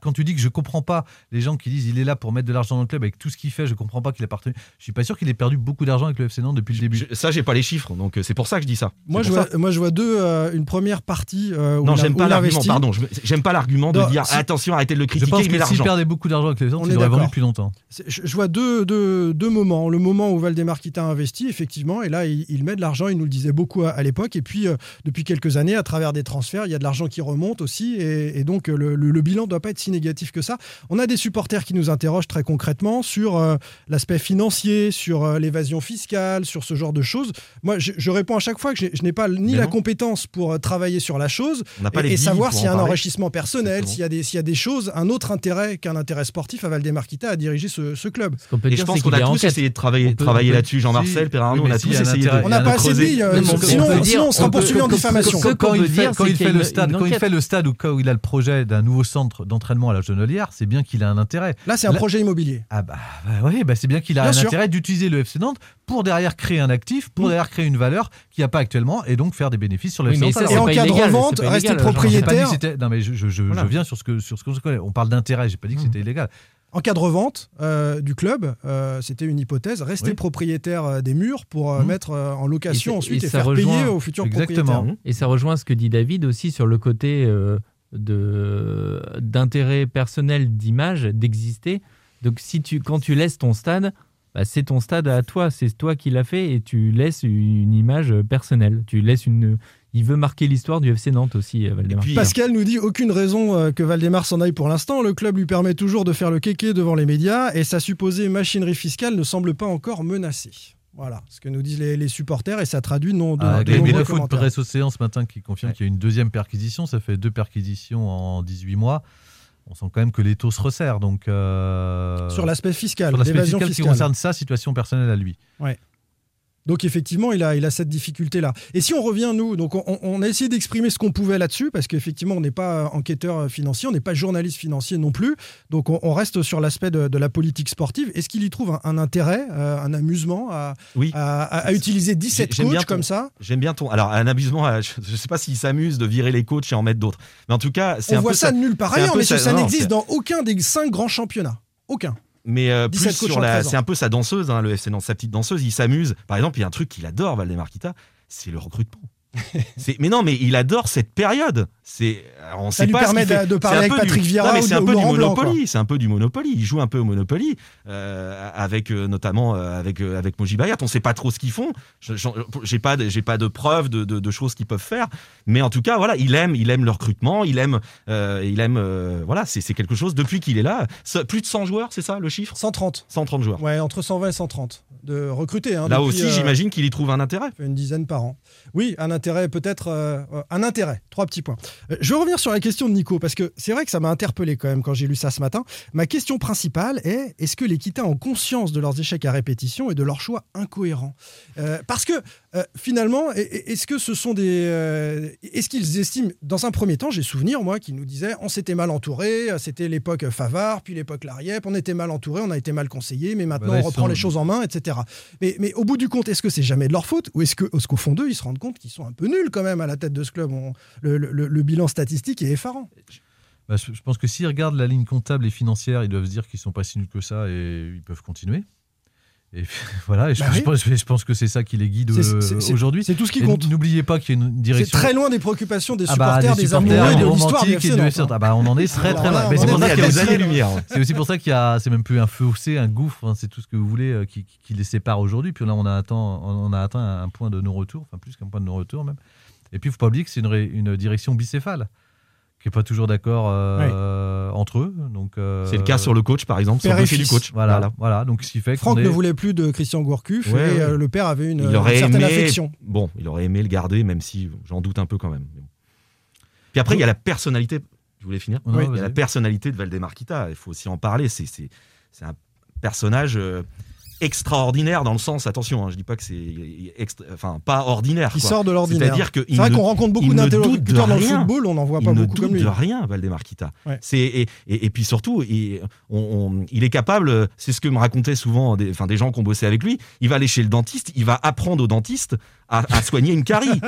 quand tu dis que je comprends pas les gens qui disent il est là pour mettre de l'argent dans le club avec tout ce qu'il fait, je comprends pas qu'il a partenu. Je suis pas sûr qu'il ait perdu beaucoup d'argent avec le FC Nantes depuis le début. Je- ça, j'ai pas les chiffres, donc euh, c'est pour ça que je dis ça. Moi je, vois, moi, je vois deux. euh, une première partie. euh, où Non, il a- j'aime pas l'argument, investit. pardon. je- J'aime pas l'argument de Non, dire si- attention, arrêtez de le Je critiquer, pense il met que s'il perdait beaucoup d'argent avec les est il aurait vendu plus longtemps. Je, je vois deux, deux, deux moments. Le moment où Valdemar Kita a investi, effectivement, et là, il, il met de l'argent, il nous le disait beaucoup à, à l'époque. Et puis, euh, depuis quelques années, à travers des transferts, transferts, il y a de l'argent qui remonte aussi, et, et donc le, le, le bilan ne doit pas être si négatif que ça. On a des supporters qui nous interrogent très concrètement sur euh, l'aspect financier, sur euh, l'évasion fiscale, sur ce genre de choses. Moi, je, je réponds à chaque fois que je, n'ai pas ni Mais la non. compétence pour euh, travailler sur la chose et, savoir s'il y a un parler. enrichissement personnel, s'il y, a des- s'il y a des choses, un autre intérêt qu'un intérêt sportif à Valdemar-Kita à diriger ce, ce club. Ce qu'on peut Et dire, je pense qu'on a tous essayé de travailler, travailler là-dessus. Jean-Marcel, si, Perrin, oui, on a tous essayé de. On n'a pas assez euh, peut- sinon, on sera poursuivi en diffamation. que- quand, il quand il fait le stade, une quand il enquête. fait le stade ou quand il a le projet d'un nouveau centre d'entraînement à la Genolière, c'est bien qu'il a un intérêt. Là, c'est un Là- projet immobilier. Ah bah, bah oui, bah c'est bien qu'il a Bien un sûr. intérêt d'utiliser le FC Nantes pour derrière créer un actif, pour Mm. derrière créer une valeur qu'il n'y a pas actuellement et donc faire des bénéfices sur le Oui, FC Nantes. ça, Et en pas cas de illégal, revente, rester pas dit propriétaire. Non mais je, je, je, Voilà. je viens sur ce que sur ce qu'on se connaît. On parle d'intérêt. J'ai pas dit que c'était illégal. En cas de revente euh, du club, euh, c'était une hypothèse, rester Oui. propriétaire euh, des murs pour euh, Mhm. mettre euh, en location Et ensuite et et, faire rejoint- payer aux futurs Exactement. propriétaires. Et ça rejoint ce que dit David aussi sur le côté euh, de d'intérêt personnel, d'image, d'exister. Donc si tu quand tu laisses ton stade, bah, c'est ton stade à toi, c'est toi qui l'as fait et tu laisses une image personnelle. Tu laisses une. Il veut marquer l'histoire du FC Nantes aussi, euh, Valdemar. puis- Pascal nous dit aucune raison euh, que Valdemar s'en aille pour l'instant. Le club lui permet toujours de faire le kéké devant les médias et sa supposée machinerie fiscale ne semble pas encore menacée. Voilà ce que nous disent les, les supporters et ça traduit non de, Ah, de il y a nombreux l'info de commentaires. presse Océan ce matin qui confirme qu'il y a une deuxième perquisition. Ça fait deux perquisitions en 18 mois. On sent quand même que les taux se resserrent. Donc, euh, Sur l'aspect fiscal, sur l'aspect l'évasion fiscal qui fiscale. concerne sa situation personnelle à lui. Donc effectivement, il a, il a cette difficulté-là. Et si on revient, nous, donc on, on a essayé d'exprimer ce qu'on pouvait là-dessus, parce qu'effectivement, on n'est pas enquêteur financier, on n'est pas journaliste financier non plus. Donc on, on reste sur l'aspect de, de la politique sportive. Est-ce qu'il y trouve un, un intérêt, euh, un amusement à, Oui. à, à- à utiliser 17 J'aime bien coachs ton- comme ça? J'aime bien ton. Alors, un amusement, je ne sais pas s'il s'amuse de virer les coachs et en mettre d'autres. Mais en tout cas, c'est On un voit peu ça de nulle part ailleurs, mais ça, ça- n'existe dans aucun des cinq grands championnats. Aucun. Mais euh, 17 plus sur la, 13 ans. c'est un peu sa danseuse, hein, le FC Nantes, sa petite danseuse. Il s'amuse. Par exemple, il y a un truc qu'il adore, Valdemar Kita, c'est le recrutement. [laughs] Mais non, mais il adore cette période. C'est, on Ça sait lui pas permet de- parler avec Patrick du, Vieira non, mais ou c'est un peu du Laurent Monopoly. C'est un peu du Monopoly. Il joue un peu au Monopoly euh, avec euh, notamment euh, avec euh, avec Moji Bayat. On sait pas trop ce qu'ils font. J'ai pas j'ai pas de preuves de, de, de choses qu'ils peuvent faire. Mais en tout cas, voilà, il aime il aime le recrutement. Il aime il aime voilà, c'est c'est quelque chose depuis qu'il est là. Plus de 100 joueurs, c'est ça le chiffre? 130. 130 joueurs. Ouais, entre 120 et 130 de recruter. hein, Là depuis, aussi, j'imagine qu'il y trouve un intérêt. une dizaine par an. Oui, un intérêt peut-être, un intérêt. Trois petits points. Euh, je vais revenir sur la question de Nico parce que c'est vrai que ça m'a interpellé quand même quand j'ai lu ça ce matin. Ma question principale est est-ce que les Quitains ont conscience de leurs échecs à répétition et de leurs choix incohérents Euh, Parce que euh, finalement, est-ce que ce sont des, euh, est-ce qu'ils estiment dans un premier temps, j'ai souvenir moi qui nous disait on s'était mal entouré, c'était l'époque Favard, puis l'époque Lariep, on était mal entouré, on a été mal conseillé, mais maintenant Bah là, on reprend sont- les choses en main, etc. Mais, mais au bout du compte, est-ce que c'est jamais de leur faute ou est-ce qu'au fond d'eux, ils se rendent compte qu'ils sont un peu nuls quand même à la tête de ce club? On- le, le- le bilan statistique est effarant. Bah, je, pense que s'ils regardent la ligne comptable et financière, ils doivent se dire qu'ils sont pas si nuls que ça et ils peuvent continuer. Et [laughs] voilà, et je, Bah je pense, je pense que c'est ça qui les guide C'est- euh, c'est- c'est- aujourd'hui. C'est tout ce qui compte. N'oubliez pas qu'il y a une C'est direction. très loin des préoccupations des Ah bah, supporters, des des, supporters, amoureux des de l'histoire hein. Ah bah, on en est très très loin. c'est pour ça qu'il y a des. C'est aussi pour ça qu'il y a, c'est même plus un fossé, un gouffre, hein, c'est tout ce que vous voulez euh, qui les sépare aujourd'hui. Puis là, on a atteint, on a atteint un point de non-retour, enfin plus qu'un point de non-retour même. Et puis, il faut pas oublier que c'est une, direction bicéphale qui est pas toujours d'accord euh, entre eux. Donc euh, C'est le cas sur le coach, par exemple, sur le du coach. Voilà, voilà. Donc, ce qui fait Franck ne voulait plus de Christian Gourcuff Ouais, et ouais. euh, le père avait une, il une aurait certaine aimé, affection. bon, il aurait aimé le garder, même si j'en doute un peu quand même. Puis après, il y a la personnalité. Je voulais finir. Il y a la personnalité de Valdemar Kita. Il faut aussi en parler. C'est un personnage euh, extraordinaire dans le sens. Attention, hein, je dis pas que c'est enfin pas ordinaire. Qui quoi. sort de l'ordinaire. C'est-à-dire que C'est il vrai ne- qu'on rencontre beaucoup il ne doute d'interlocuteurs dans le football, on n'en voit il pas ne beaucoup doute comme lui. de rien, Valdemar Kita. Ouais. C'est et, et- et puis surtout, il, on- on- il est capable. C'est ce que me racontaient souvent des, enfin, des gens qui ont bossé avec lui. Il va aller chez le dentiste, il va apprendre au dentiste à, à soigner une carie.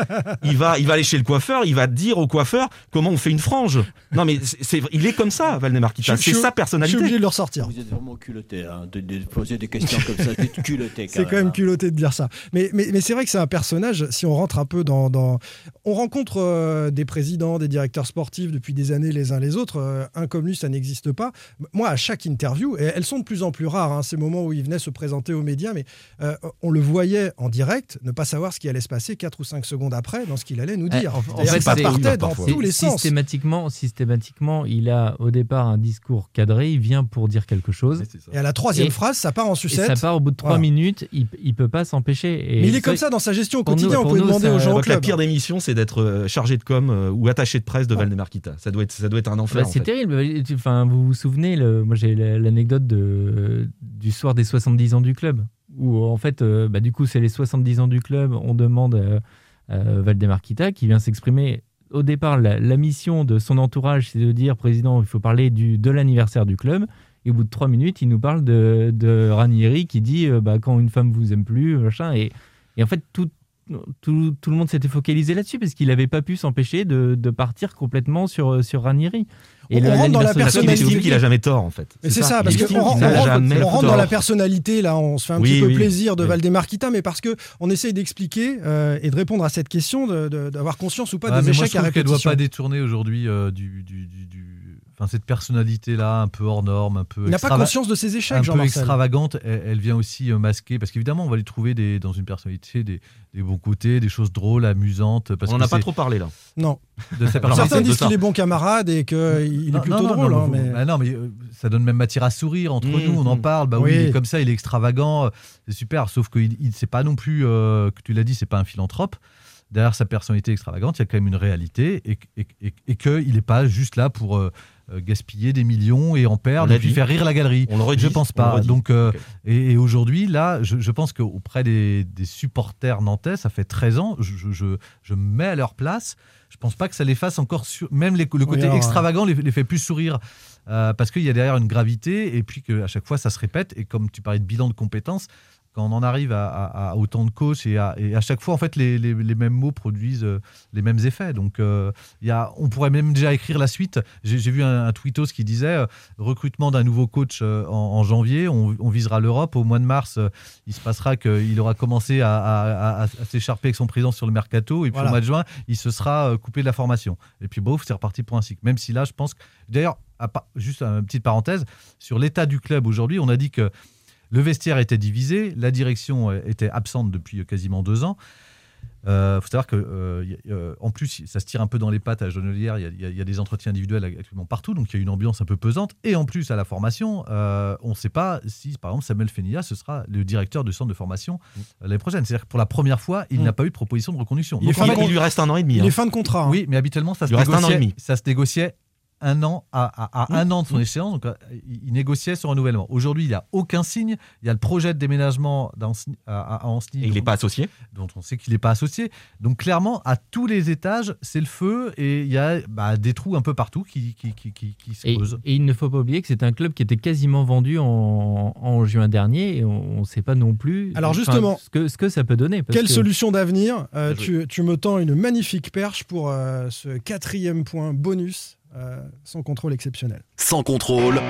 Il va, il va aller chez le coiffeur, il va dire au coiffeur comment on fait une frange. Non mais c'est, c'est- il est comme ça, Valdemar Kita. Je- C'est sa Je suis personnalité. obligé de le ressortir. Vous êtes vraiment culotté hein, de, de poser des questions comme ça. Vous êtes culotté C'est quand même culotté de dire ça. Mais, mais, mais c'est vrai que c'est un personnage, si on rentre un peu dans... dans- On rencontre euh, des présidents, des directeurs sportifs depuis des années les uns les autres. Euh, un comme lui, ça n'existe pas. Moi, à chaque interview, et elles sont de plus en plus rares, hein, ces moments où il venait se présenter aux médias, mais euh, on le voyait en direct, ne pas savoir ce qui allait allait se passer 4 ou 5 secondes après dans ce qu'il allait nous Eh, dire. en- en fait, ça partait dans tous les sens. Systématiquement, systématiquement, il a au départ un discours cadré, il vient pour dire quelque chose. Et à la troisième Et- phrase, ça part en Et sucette. ça part au bout de trois Voilà. minutes, il, il peut pas s'empêcher. Mais il est comme ça dans sa gestion au pour nous- quotidien. on peut nous, demander aux gens au Donc la club. pire des missions, c'est d'être euh, chargé de com euh, ou attaché de presse de Valdemar Kita. Ça doit être, ça doit être un enfer. Bah, en c'est fait. terrible. Enfin, vous vous souvenez, le- moi j'ai la- l'anecdote du soir des 70 ans du club, où en fait, euh, bah, du coup, c'est les 70 ans du club. On demande euh, à Valdemar Kita qui vient s'exprimer. Au départ, la, mission de son entourage, c'est de dire président, il faut parler de l'anniversaire du club. Et au bout de trois minutes, il nous parle de, Ranieri qui dit euh, bah, quand une femme vous aime plus, machin. Et, en fait, tout, le monde s'était focalisé là-dessus parce qu'il n'avait pas pu s'empêcher de, partir complètement sur Ranieri. On rentre dans la personnalité. qu'il a jamais tort en fait. Mais c'est ça, parce qu'on rentre, dans la personnalité, là, on se fait un Oui, petit peu oui, plaisir de oui. Valdemar Kita, mais parce que on essaye d'expliquer euh, et de répondre à cette question, d'avoir conscience ou pas Ah, des mais moi, échecs je à répétition. doit pas détourner aujourd'hui euh, du, du, du- du- Enfin, cette personnalité-là, un peu hors norme, un peu. Il n'a pas conscience de ses échecs, Un Jean peu Marcel. extravagante. Elle, elle vient aussi euh, masquer, parce qu'évidemment, on va lui trouver des, dans une personnalité des, des bons côtés, des choses drôles, amusantes. Parce On n'en a pas trop parlé là. Non. De sa [laughs] Certains personnalité. disent qu'il est bon camarade et qu'il est plutôt non, non, drôle. non, hein, mais, mais... bah non, mais euh, ça donne même matière à sourire entre Mmh, nous, on en mmh. parle. Bah oui, Oui. il est comme ça, il est extravagant, euh, c'est super. Sauf que il, il- c'est pas non plus, euh, que tu l'as dit, c'est pas un philanthrope. Derrière sa personnalité extravagante, il y a quand même une réalité et, et, et, et qu'il n'est pas juste là pour gaspiller des millions et en perdre et puis faire rire la galerie. On redit, je pense pas. Donc, euh, et, et aujourd'hui, là, je, je pense qu'auprès des, des supporters nantais, ça fait 13 ans, je, je, je- me mets à leur place. Je pense pas que ça les fasse encore. sur- Même les- le côté alors, extravagant les, les fait plus sourire. euh, parce qu'il y a derrière une gravité et puis qu'à chaque fois ça se répète. Et comme tu parlais de bilan de compétences, quand on en arrive à, à- à autant de coachs et à, et à chaque fois, en fait, les, les- les mêmes mots produisent euh, les mêmes effets. Donc, euh, y a, on pourrait même déjà écrire la suite. J'ai vu un, un tweetos qui disait euh, recrutement d'un nouveau coach euh, en, en janvier, on, on visera l'Europe. Au mois de mars, il se passera qu'il aura commencé à, s'écharper avec son président sur le mercato. Et puis Voilà. au mois de juin, il se sera coupé de la formation. Et puis, bof, c'est reparti pour un cycle. Même si là, je pense que. D'ailleurs, juste une petite parenthèse, sur l'état du club aujourd'hui, on a dit que le vestiaire était divisé, la direction euh, était absente depuis euh, quasiment deux ans. Il faut savoir que, euh, euh, en plus, ça se tire un peu dans les pattes à Genelière. Il y a- y, y des entretiens individuels actuellement partout, donc il y a une ambiance un peu pesante. Et en plus, à la formation, euh, on ne sait pas si, par exemple, Samuel Fenilla, ce sera le directeur de centre de formation euh, l'année prochaine. C'est-à-dire que pour la première fois, il Mm. n'a pas eu de proposition de reconduction. Il Donc, Il, il lui reste un an et demi. Il hein. est fin de contrat. hein. oui, mais habituellement, ça se, négociait, ça se négociait un an à, à- à un an de son échéance. Donc, euh, il, négociait son renouvellement. Aujourd'hui, il n'y a aucun signe. Il y a le projet de déménagement à, à- Ancenis, Et il n'est dont- pas associé? dont on sait qu'il n'est pas associé. Donc, clairement, à tous les étages, c'est le feu et il y a bah, des trous un peu partout qui, qui, qui, qui- qui se Et, posent. et il ne faut pas oublier que c'est un club qui était quasiment vendu en, en juin dernier et on ne sait pas non plus Alors, enfin, justement, ce, que, ce que ça peut donner. parce Quelle que- solution d'avenir? Euh, tu me tends une magnifique perche pour euh, ce quatrième point bonus euh, sans contrôle exceptionnel. Sans contrôle,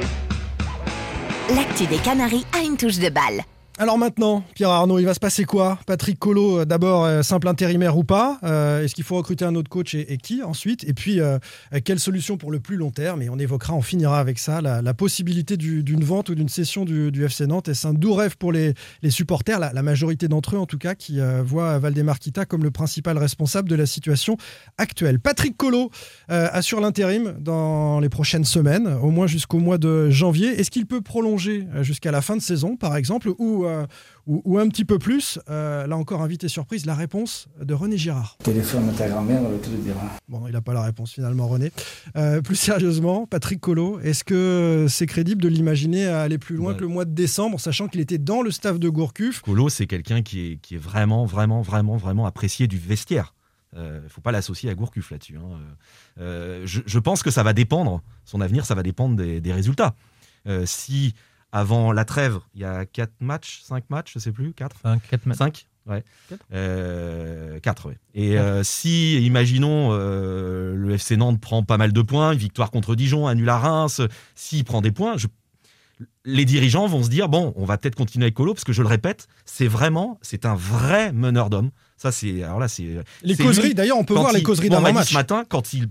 L'actu des Canaries a une touche de balle. Alors maintenant, Pierre Arnaud, il va se passer quoi? Patrick Collot, euh, d'abord euh, simple intérimaire ou pas? Euh, Est-ce qu'il faut recruter un autre coach et, et qui ensuite? Et puis, quelle solution pour le plus long terme? Et on évoquera, on finira avec ça, la, possibilité du- d'une vente ou d'une cession du, FC Nantes. Est-ce un doux rêve pour les, supporters, la, majorité d'entre eux en tout cas, qui voient Valdemar Kita comme le principal responsable de la situation actuelle. Patrick Collot assure l'intérim dans les prochaines semaines, au moins jusqu'au mois de janvier. Est-ce qu'il peut prolonger jusqu'à la fin de saison, par exemple, ou, euh, ou, ou un petit peu plus Euh, Là encore, invité surprise, la réponse de René Girard. Téléphone à ta grand-mère, elle va te le dire. Bon, il n'a pas la réponse finalement, René. Euh, plus sérieusement, Patrick Collot, est-ce que c'est crédible de l'imaginer à aller plus loin Ouais. que le mois de décembre, sachant qu'il était dans le staff de Gourcuff? Colo, c'est quelqu'un qui est, qui est vraiment, vraiment, vraiment, vraiment apprécié du vestiaire. Il ne faut pas l'associer à Gourcuff là-dessus. hein. Euh, je, je pense que ça va dépendre, son avenir, ça va dépendre des, des résultats. Euh, si avant la trêve, il y a 4 matchs, 5 matchs, je sais plus, 4 Cinq. Quatre ma- 5 Ouais. Quatre. 4, ouais. Et euh, si, imaginons, euh, le FC Nantes prend pas mal de points, une victoire contre Dijon, un nul à Reims, s'il prend des points, je- les dirigeants vont se dire bon, on va peut-être continuer avec Colo, parce que je le répète, c'est vraiment, c'est un vrai meneur d'hommes. Ça, c'est. Alors là, c'est. Les causeries, d'ailleurs, on peut voir les il- causeries on m'a dit d'avant-match. ce matin, quand il,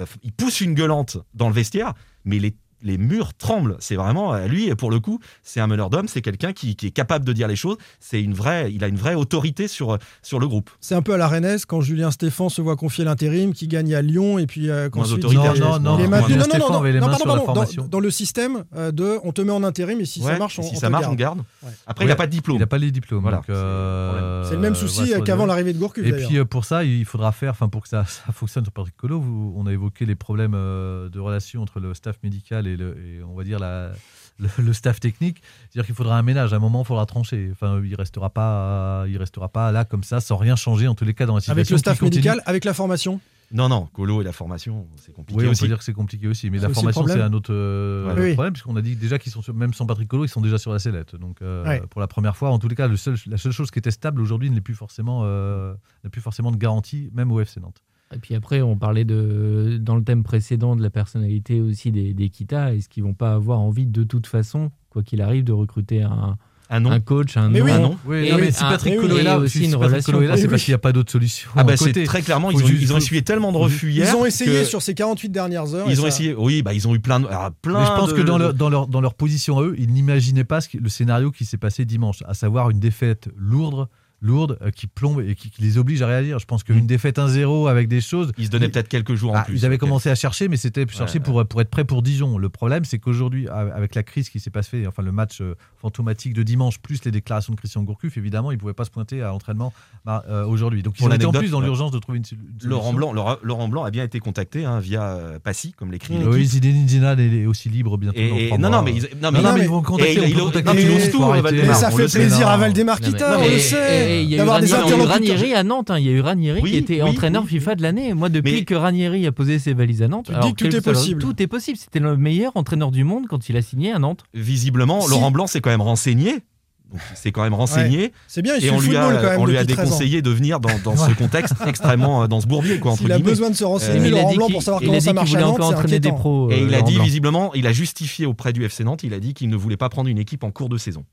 euh, il pousse une gueulante dans le vestiaire, mais les les murs tremblent. C'est vraiment euh, lui, pour le coup, c'est un meneur d'hommes, c'est quelqu'un qui, qui est capable de dire les choses. C'est une vraie, il a une vraie autorité sur sur le groupe. C'est un peu à la Rennes quand Julien Stéphan se voit confier l'intérim, qui gagne à Lyon et puis euh, autoritaire. Non, non, non, maintenu- Julien non, non, non, les non, mains pardon, sur la pardon, formation. Dans, dans le système euh, de, on te met en intérim et si Ouais, ça marche, on, si on ça te marche, garde. on garde. Ouais. Après, il n'a Ouais, pas de diplôme. Il n'a pas les diplômes. Voilà, c'est le euh, le même souci qu'avant l'arrivée de Gourcuff. Et puis euh, pour ça, il faudra faire, enfin pour que ça, fonctionne sur Patrick Collot, vous- on a évoqué les problèmes de relation entre le staff médical et, le, et on va dire la, le, le staff technique. C'est-à-dire qu'il faudra un ménage. À un moment, il faudra trancher. Enfin, il restera pas, il restera pas là comme ça, sans rien changer en tous les cas dans la situation. avec le staff médical, avec la formation? Non, non, Colo et la formation, c'est compliqué Oui, on aussi. peut dire que c'est compliqué aussi, mais la aussi formation c'est un autre euh, Ouais. autre Oui. problème puisqu'on a dit déjà qu'ils sont sur- même sans Patrick Collot, ils sont déjà sur la sellette. Donc euh, Ouais. pour la première fois, en tous les cas, le seul- la seule chose qui était stable aujourd'hui n'est plus forcément euh, n'a plus forcément de garantie, même au FC Nantes. Et puis après, on parlait de, dans le thème précédent de la personnalité aussi des, des Kita. Est-ce qu'ils vont pas avoir envie de toute façon, quoi qu'il arrive, de recruter un, Un nom. un coach, un Mais nom oui. Un nom. Oui, Et non, mais oui, si Patrick oui, est là, aussi si une relation. C'est parce qu'il n'y a pas d'autre solution. Ah bah c'est très clairement, ils ont, ils ont essuyé tellement de refus hier. Ils ont essayé sur ces 48 dernières heures. Ils ont ça- essayé. Oui, bah ils ont eu plein de, alors, plein Mais je pense de- que dans leur, dans, leur, dans leur position à eux, ils n'imaginaient pas ce qui- le scénario qui s'est passé dimanche, à savoir une défaite lourde, lourde euh, qui plombe et qui, qui les oblige à réagir. Je pense qu'une Mm. défaite 1-0 avec des choses. Ils se donnaient peut-être quelques jours en Ah, plus. ils avaient commencé à chercher, mais c'était chercher Ouais, pour, pour être prêt pour Dijon. Le problème, c'est qu'aujourd'hui, avec la crise qui s'est passée, enfin le match euh, fantomatique de dimanche, plus les déclarations de Christian Gourcuff, évidemment, ils ne pouvaient pas se pointer à l'entraînement bah, euh, aujourd'hui. Donc ils Pour ont été en l'anecdote, plus dans l'urgence de trouver une, sol- une Laurent solution. Blanc, Laurent, Laurent Blanc a bien été contacté hein, via euh, Passy, comme l'écrit Mm. l'équipe. Oui, Zinedine Zidane est aussi libre bientôt. Et- et- non, non, mais ils, non, Non, non, mais mais- ils vont contacter, et contacter mais Mais ça fait plaisir à Valdemar mais- on mais- le sait. Et il y a eu Ranieri- à Nantes. hein. Il y a eu Ranieri Oui, qui était oui, entraîneur oui, FIFA de l'année. Moi, depuis Mais- que Ranieri a posé ses valises à Nantes, Tu dis que tout est possible. Tout est possible. C'était le meilleur entraîneur du monde quand il a signé à Nantes. Visiblement, Si. Laurent Blanc s'est quand même renseigné. Il s'est quand même renseigné C'est bien, il et on lui quand a, même on lui a depuis 13 ans. déconseillé de venir dans, dans ce contexte extrêmement euh, dans ce bourbier quoi entre S'il a guillemets. besoin de se renseigner, Euh, il a Laurent dit Blanc, pour savoir il a comment ça qu'il marche à voulait Nantes, encore c'est entraîner des pros. Et euh, il a dit visiblement, il a justifié auprès du FC Nantes, il a dit qu'il ne voulait pas prendre une équipe en cours de saison.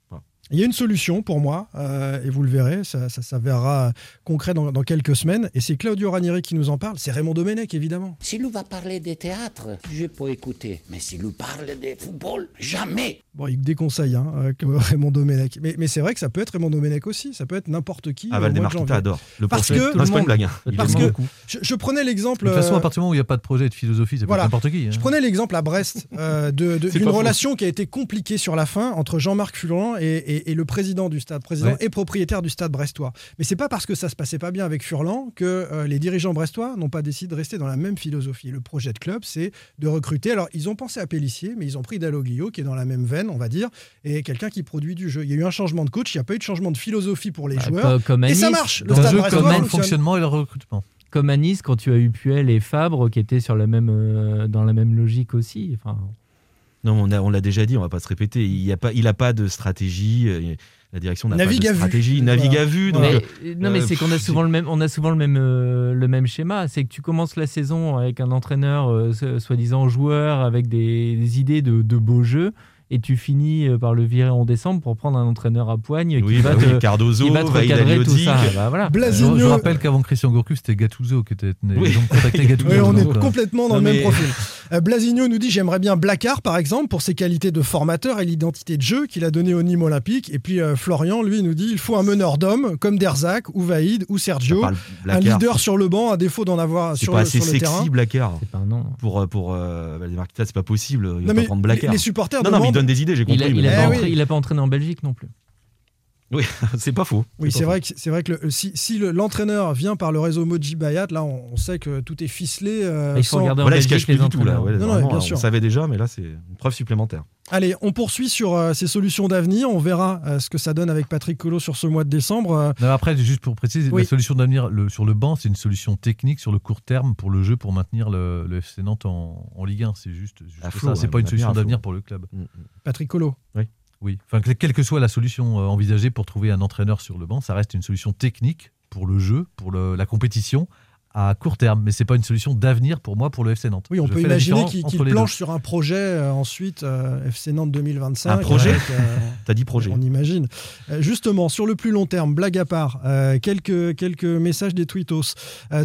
Il y a une solution pour moi, euh, et vous le verrez, ça, ça s'avérera concret dans, dans quelques semaines, et c'est Claudio Ranieri qui nous en parle, c'est Raymond Domenech évidemment. Si nous va parler des théâtres, je peux écouter. Mais si nous parle des football, jamais. Bon, il déconseille hein, euh, [laughs] Raymond Domenech. Mais, mais c'est vrai que ça peut être Raymond Domenech aussi, ça peut être n'importe qui. Ah au mois de Valdemar janvier. Kita adore. Le Parce que- Non, c'est pas une blague. hein. Parce que-. Je, je prenais l'exemple. De toute façon, euh, à partir du moment où il n'y a pas de projet et de philosophie, peut Voilà. n'importe qui. hein. Je prenais l'exemple à Brest euh, de- de- C'est d'une relation qui a été compliquée sur la fin entre Jean-Marc Furlan et, et- et le président du stade, président Ouais. et propriétaire du stade brestois. Mais c'est pas parce que ça se passait pas bien avec Furlan que euh, les dirigeants brestois n'ont pas décidé de rester dans la même philosophie. Le projet de club, c'est de recruter. Alors, ils ont pensé à Pellissier, mais ils ont pris Dalloglio, qui est dans la même veine, on va dire, et quelqu'un qui produit du jeu. Il y a eu un changement de coach, il n'y a pas eu de changement de philosophie pour les Bah, joueurs. comme Et ça marche. Le Dans stade le jeu brestois comme le fonctionnement et le recrutement. Comme à Nice, quand tu as eu Puel et Fabre qui étaient sur la même, euh, dans la même logique aussi. Enfin, Non, on l'a déjà dit, on va pas se répéter. Il n'a pas, il a pas de stratégie. euh, La direction n'a pas Navigue de à vue. stratégie. Voilà. Navigue à vue. Donc, Mais- euh, non, mais euh, c'est qu'on a souvent le même, on a souvent le même, euh, le même schéma. C'est que tu commences la saison avec un entraîneur euh, so- soi-disant joueur avec des, des idées de, de beaux jeux. Et tu finis par le virer en décembre pour prendre un entraîneur à poigne Oui, qui, bah va oui, te, Cardozo, qui va te recadrer tout ça. Bah, voilà. Je, Blasigno- je rappelle qu'avant Christian Gourcuff, c'était Gattuso qui était. Oui. Contacté Gattuso. Oui, on est donc, complètement dans Non, le même profil. Euh, Blasigno nous dit j'aimerais bien Blacard par exemple pour ses qualités de formateur et l'identité de jeu qu'il a donné au Nîmes Olympique. Et puis euh, Florian lui nous dit il faut un meneur d'hommes comme Derzac ou Vaïd ou Sergio, un leader sur le banc à défaut d'en avoir C'est sur, pas le, assez sur le terrain. sexy, Blacard. C'est pas un nom. Pour, euh, pour euh, c'est pas possible. Il va pas prendre les, Blacard. les supporters Non, non, mais il donne des idées, j'ai Il a, compris. il, mais a Eh pas oui. entré- il a pas entraîné en Belgique non plus. [laughs] c'est pas faux. Oui, c'est vrai que c'est vrai que le- si, si le- l'entraîneur vient par le réseau Moji Bayat, là on, on sait que tout est ficelé. euh, Il faut sans- regarder en Voilà, il se Belgique cache plus les du tout là. entraîneurs. Ouais, Non, non, vraiment, bien on sûr. savait déjà, mais là c'est une preuve supplémentaire. Allez, on poursuit sur euh, ces solutions d'avenir. On verra euh, ce que ça donne avec Patrick Collot sur ce mois de décembre. Euh, Non, après, juste pour préciser, Oui. la solution d'avenir sur le banc, c'est une solution technique sur le court terme pour le jeu, pour maintenir le, le FC Nantes en, en Ligue 1. C'est juste, juste À ça. C'est pas une on a solution d'avenir pour le club. Mm, mm. Patrick Collot. Oui. Enfin, que- quelle que soit la solution euh, envisagée pour trouver un entraîneur sur le banc, ça reste une solution technique pour le jeu, pour le- la compétition, à court terme, mais c'est pas une solution d'avenir pour moi pour le FC Nantes. Oui, on Je peut imaginer qu'il planche sur un projet euh, ensuite euh, FC Nantes 2025. Un projet euh, [laughs] T'as dit projet. On imagine. Justement, sur le plus long terme, blague à part, quelques, quelques messages des tweetos.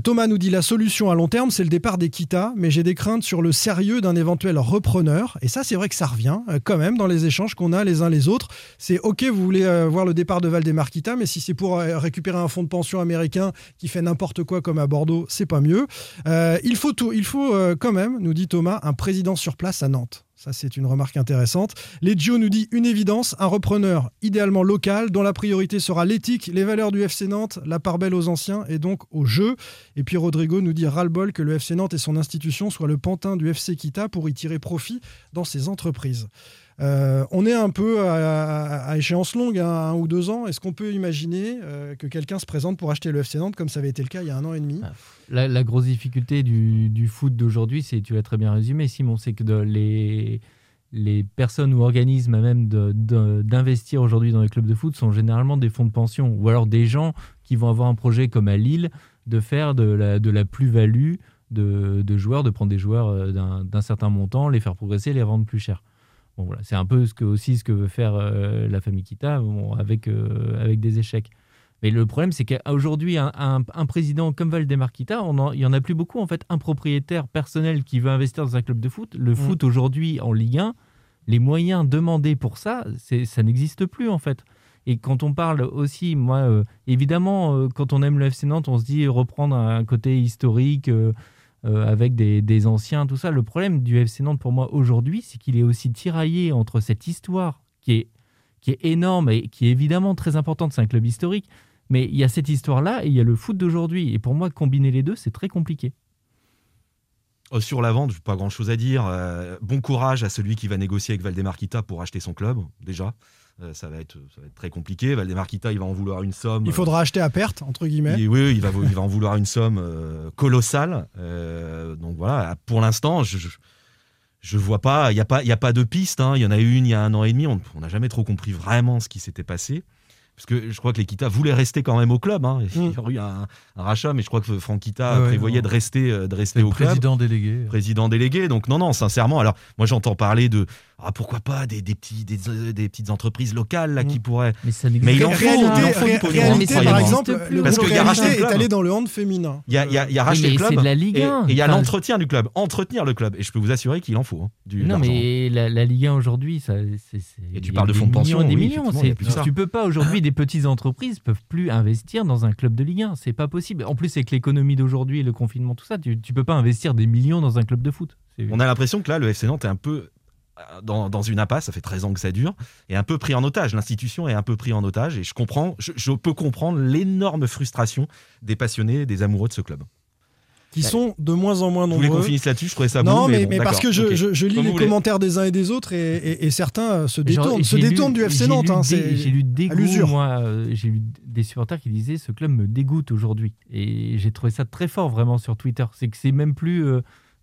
Thomas nous dit la solution à long terme, c'est le départ des Kita, mais j'ai des craintes sur le sérieux d'un éventuel repreneur. Et ça, c'est vrai que ça revient quand même dans les échanges qu'on a les uns les autres. C'est OK, vous voulez voir le départ de Valdemar Kita, mais si c'est pour récupérer un fonds de pension américain qui fait n'importe quoi comme à Bordeaux, c'est pas mieux. Euh, il faut, tout, il faut euh, quand même, nous dit Thomas, un président sur place à Nantes. Ça, c'est une remarque intéressante. Legio nous dit une évidence, un repreneur idéalement local dont la priorité sera l'éthique, les valeurs du FC Nantes, la part belle aux anciens et donc au jeu. Et puis Rodrigo nous dit ras-le-bol que le FC Nantes et son institution soient le pantin du FC Kita pour y tirer profit dans ses entreprises. Euh, on est un peu à, échéance longue, hein, un ou deux ans. Est-ce qu'on peut imaginer euh, que quelqu'un se présente pour acheter le FC Nantes comme ça avait été le cas il y a un an et demi? La, la grosse difficulté du, foot d'aujourd'hui, c'est, tu l'as très bien résumé, Simon, c'est que les, personnes ou organismes à même d'investir aujourd'hui dans les clubs de foot sont généralement des fonds de pension ou alors des gens qui vont avoir un projet comme à Lille de faire de la, plus-value de, de joueurs, de prendre des joueurs euh, d'un certain montant, les faire progresser, les rendre plus chers. Bon, voilà, c'est un peu ce que, aussi ce que veut faire euh, la famille Kita bon, avec, euh, avec des échecs. Mais le problème, c'est qu'aujourd'hui, un, un- un président comme Valdemar Kita, on en- il n'y en a plus beaucoup. En fait, un propriétaire personnel qui veut investir dans un club de foot, le foot aujourd'hui en Ligue 1, les moyens demandés pour ça, ça n'existe plus en fait. Et quand on parle aussi, moi, euh, évidemment, quand on aime le FC Nantes, on se dit reprendre un côté historique euh, avec des, anciens, tout ça. Le problème du FC Nantes pour moi aujourd'hui, c'est qu'il est aussi tiraillé entre cette histoire qui est, qui est énorme et qui est évidemment très importante, c'est un club historique, mais il y a cette histoire-là et il y a le foot d'aujourd'hui. Et pour moi, combiner les deux, c'est très compliqué. Euh, Sur la vente, pas grand chose à dire. Euh, bon courage à celui qui va négocier avec Valdemar Kita pour acheter son club, déjà. Euh, ça, va être, ça va être très compliqué. Valdemar Kita, il va en vouloir une somme. Il faudra acheter à perte, entre guillemets. Il- oui, il va, il va en vouloir une somme euh, colossale. Euh, donc voilà, pour l'instant, je, je, je vois pas, il n'y a, pas- il y a pas de piste. hein. Il y en a eu une il y a un an et demi. On n'a jamais trop compris vraiment ce qui s'était passé. Parce que je crois que les Kita voulaient rester quand même au club. hein. Il y aurait eu un, un rachat, mais je crois que Franck Kita Ouais, prévoyait non. de rester, euh, de rester au club. président délégué. Président délégué. Donc non, non, sincèrement. Alors moi, j'entends parler de ah, pourquoi pas des, des petits, des, euh, des petites entreprises locales là qui pourraient. Mais ça Mais il en faut, il en réalité, faut réalité, hein, par exemple, le parce qu'il y a est allé dans le hand féminin. Il y a, il y a- il y a Oui, racheté mais le club. c'est de la Ligue et- 1. Et il y a Enfin, l'entretien du club. Entretenir le club. Et je peux vous assurer qu'il en faut. hein, du, Non, mais la, la Ligue 1 aujourd'hui, ça, c'est. Et tu parles de fonds de pension, millions et Des millions. tu, peux pas aujourd'hui, des petites entreprises peuvent plus investir dans un club de Ligue 1. C'est pas possible. En plus, avec l'économie d'aujourd'hui, le confinement, tout ça, tu, peux pas investir des millions dans un club de foot. On a l'impression que là, le FC Nantes est un peu dans, dans une impasse. Ça fait 13 ans que ça dure. Et un peu pris en otage. L'institution est un peu pris en otage. Et je comprends, je, je peux comprendre l'énorme frustration des passionnés, des amoureux de ce club. Qui sont de moins en moins Vous voulez nombreux. qu'on finisse là-dessus Je trouvais ça Non, beau, mais, mais, bon, mais parce que je, ok. je- je lis Comme les commentaires des uns et des autres et, et- et certains euh, se Genre, détournent, se lu- du FC j'ai Nantes. lu hein, J'ai lu des moi. euh, j'ai lu des supporters qui disaient ce club me dégoûte aujourd'hui. Et j'ai trouvé ça très fort vraiment sur Twitter. C'est que c'est même plus euh,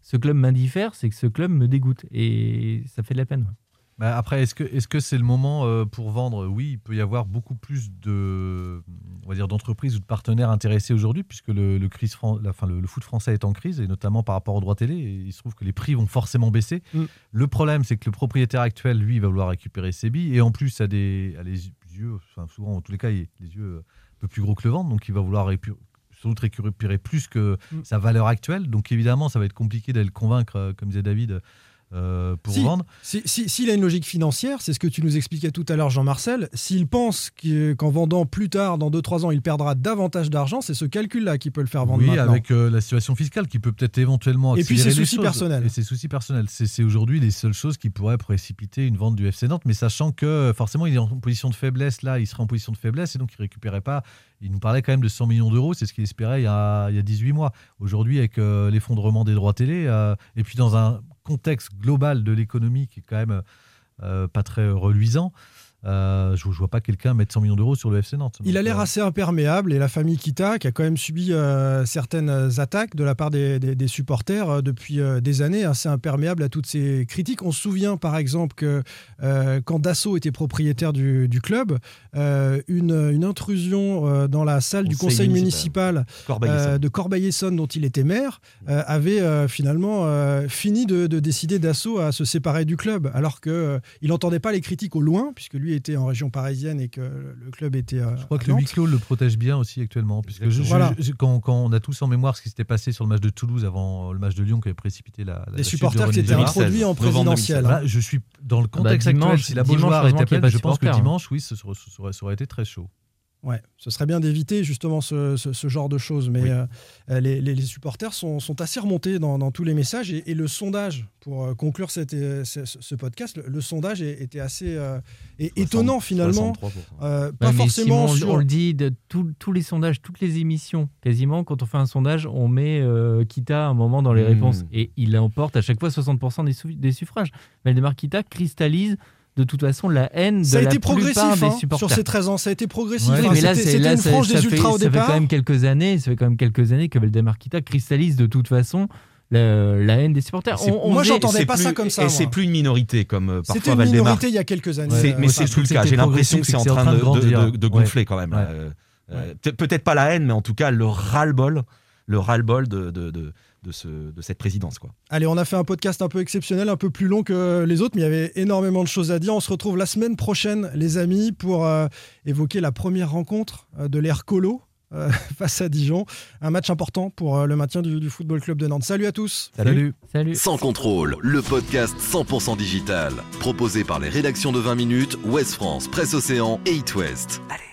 ce club m'indiffère, c'est que ce club me dégoûte. Et ça fait de la peine. ouais. Bah, après, est-ce que est-ce que c'est le moment euh, pour vendre? Oui, il peut y avoir beaucoup plus de on va dire d'entreprises ou de partenaires intéressés aujourd'hui, puisque le, le crise fran- la- enfin, le, le foot français est en crise et notamment par rapport aux droits télé. Et il se trouve que les prix vont forcément baisser. Mm. Le problème, c'est que le propriétaire actuel, lui, va vouloir récupérer ses billes et en plus a des a les yeux, enfin, souvent en tous les cas, il- les yeux un peu plus gros que le ventre, donc il va vouloir récu- sans doute récupérer plus que Mm. sa valeur actuelle. Donc évidemment, ça va être compliqué d'aller le convaincre, euh, comme disait David, euh, pour Si, vendre. si- si- S'il a une logique financière, c'est ce que tu nous expliquais tout à l'heure, Jean-Marcel, s'il pense que- qu'en vendant plus tard, dans 2-3 ans, il perdra davantage d'argent, c'est ce calcul-là qui peut le faire vendre Oui, maintenant. avec euh, la situation fiscale qui peut peut-être éventuellement Et puis accélérer ses soucis choses. personnels. Et ses soucis personnels. C'est aujourd'hui les seules choses qui pourraient précipiter une vente du FC Nantes, mais sachant que euh, forcément il est en position de faiblesse là, il serait en position de faiblesse et donc il récupérait pas. Il nous parlait quand même de 100 millions d'euros, c'est ce qu'il espérait il y, a, il y a 18 mois. Aujourd'hui, avec euh, l'effondrement des droits télé, et puis dans un contexte global de l'économie qui est quand même euh, pas très reluisant, Euh, je ne vois pas quelqu'un mettre 100 millions d'euros sur le FC Nantes. Il a l'air euh, assez imperméable et la famille Kita, qui a quand même subi euh, certaines attaques de la part des, des, des supporters euh, depuis des années, assez imperméable à toutes ces critiques. On se souvient par exemple que quand Dassault était propriétaire du, du club, une, une intrusion dans la salle du conseil municipal, de Corbeil-Essonne, dont il était maire, avait finalement fini de, de décider Dassault à se séparer du club, alors qu'il il n'entendait pas les critiques au loin, puisque lui était en région parisienne et que le club était. euh, Je crois à que le huis clos le protège bien aussi actuellement. Puisque je- je- Voilà. je- quand, quand on a tous en mémoire ce qui s'était passé sur le match de Toulouse avant le match de Lyon qui avait précipité la. la Des chute supporters de qui étaient introduits en présidentiel. Voilà, je suis dans le contexte Bah, dimanche- actuel. Si la dimanche, Beaujoire de je pense que hein. dimanche, oui, ce serait- ce serait- ça aurait été très chaud. Ouais, ce serait bien d'éviter justement ce, ce- ce genre de choses. Mais Oui. euh, euh, les, les- les supporters sont, sont assez remontés dans, dans tous les messages. Et, et le sondage, pour euh, conclure cette, ce, ce podcast, le, le sondage était assez euh, et- étonnant finalement. 63%. Euh, Ouais, pas forcément Simon, sur- on le dit, de tous- tous les sondages, toutes les émissions, quasiment, quand on fait un sondage, on met euh, Kita un moment dans les Mmh. réponses. Et il emporte à chaque fois 60% des, des suffrages. Valdemar Kita cristallise de toute façon la haine Ça a de la été plupart progressif des hein, supporters. sur ces 13 ans. Ça a été progressif. Oui, Enfin, mais là, c'était- c'est c'était là, une ça- frange ça des fait- ultras au ça fait départ. quand même quelques années, ça fait quand même quelques années que Valdemar Kita cristallise de toute façon la, la haine des supporters. On- on moi, j'entendais pas plus- ça comme ça, Et c'est plus une minorité comme euh, C'était parfois une Valdemar. minorité il y a quelques années. Mais c'est plus le c'était cas. J'ai l'impression que c'est en train de, de- de- de Ouais. gonfler quand même. Ouais. Euh, euh, peut- Peut-être pas la haine, mais en tout cas le ras-le-bol, le ras-le-bol de, de, de, de ce, de cette présidence. Quoi. Allez, on a fait un podcast un peu exceptionnel, un peu plus long que les autres, mais il y avait énormément de choses à dire. On se retrouve la semaine prochaine, les amis, pour euh, évoquer la première rencontre euh, de l'ère Colo euh, [laughs] face à Dijon. Un match important pour euh, le maintien du, du Football Club de Nantes. Salut à tous. Salut. Salut. Sans contrôle, le podcast 100% digital. Proposé par les rédactions de 20 minutes, Ouest France, Presse Océan et It West. Allez.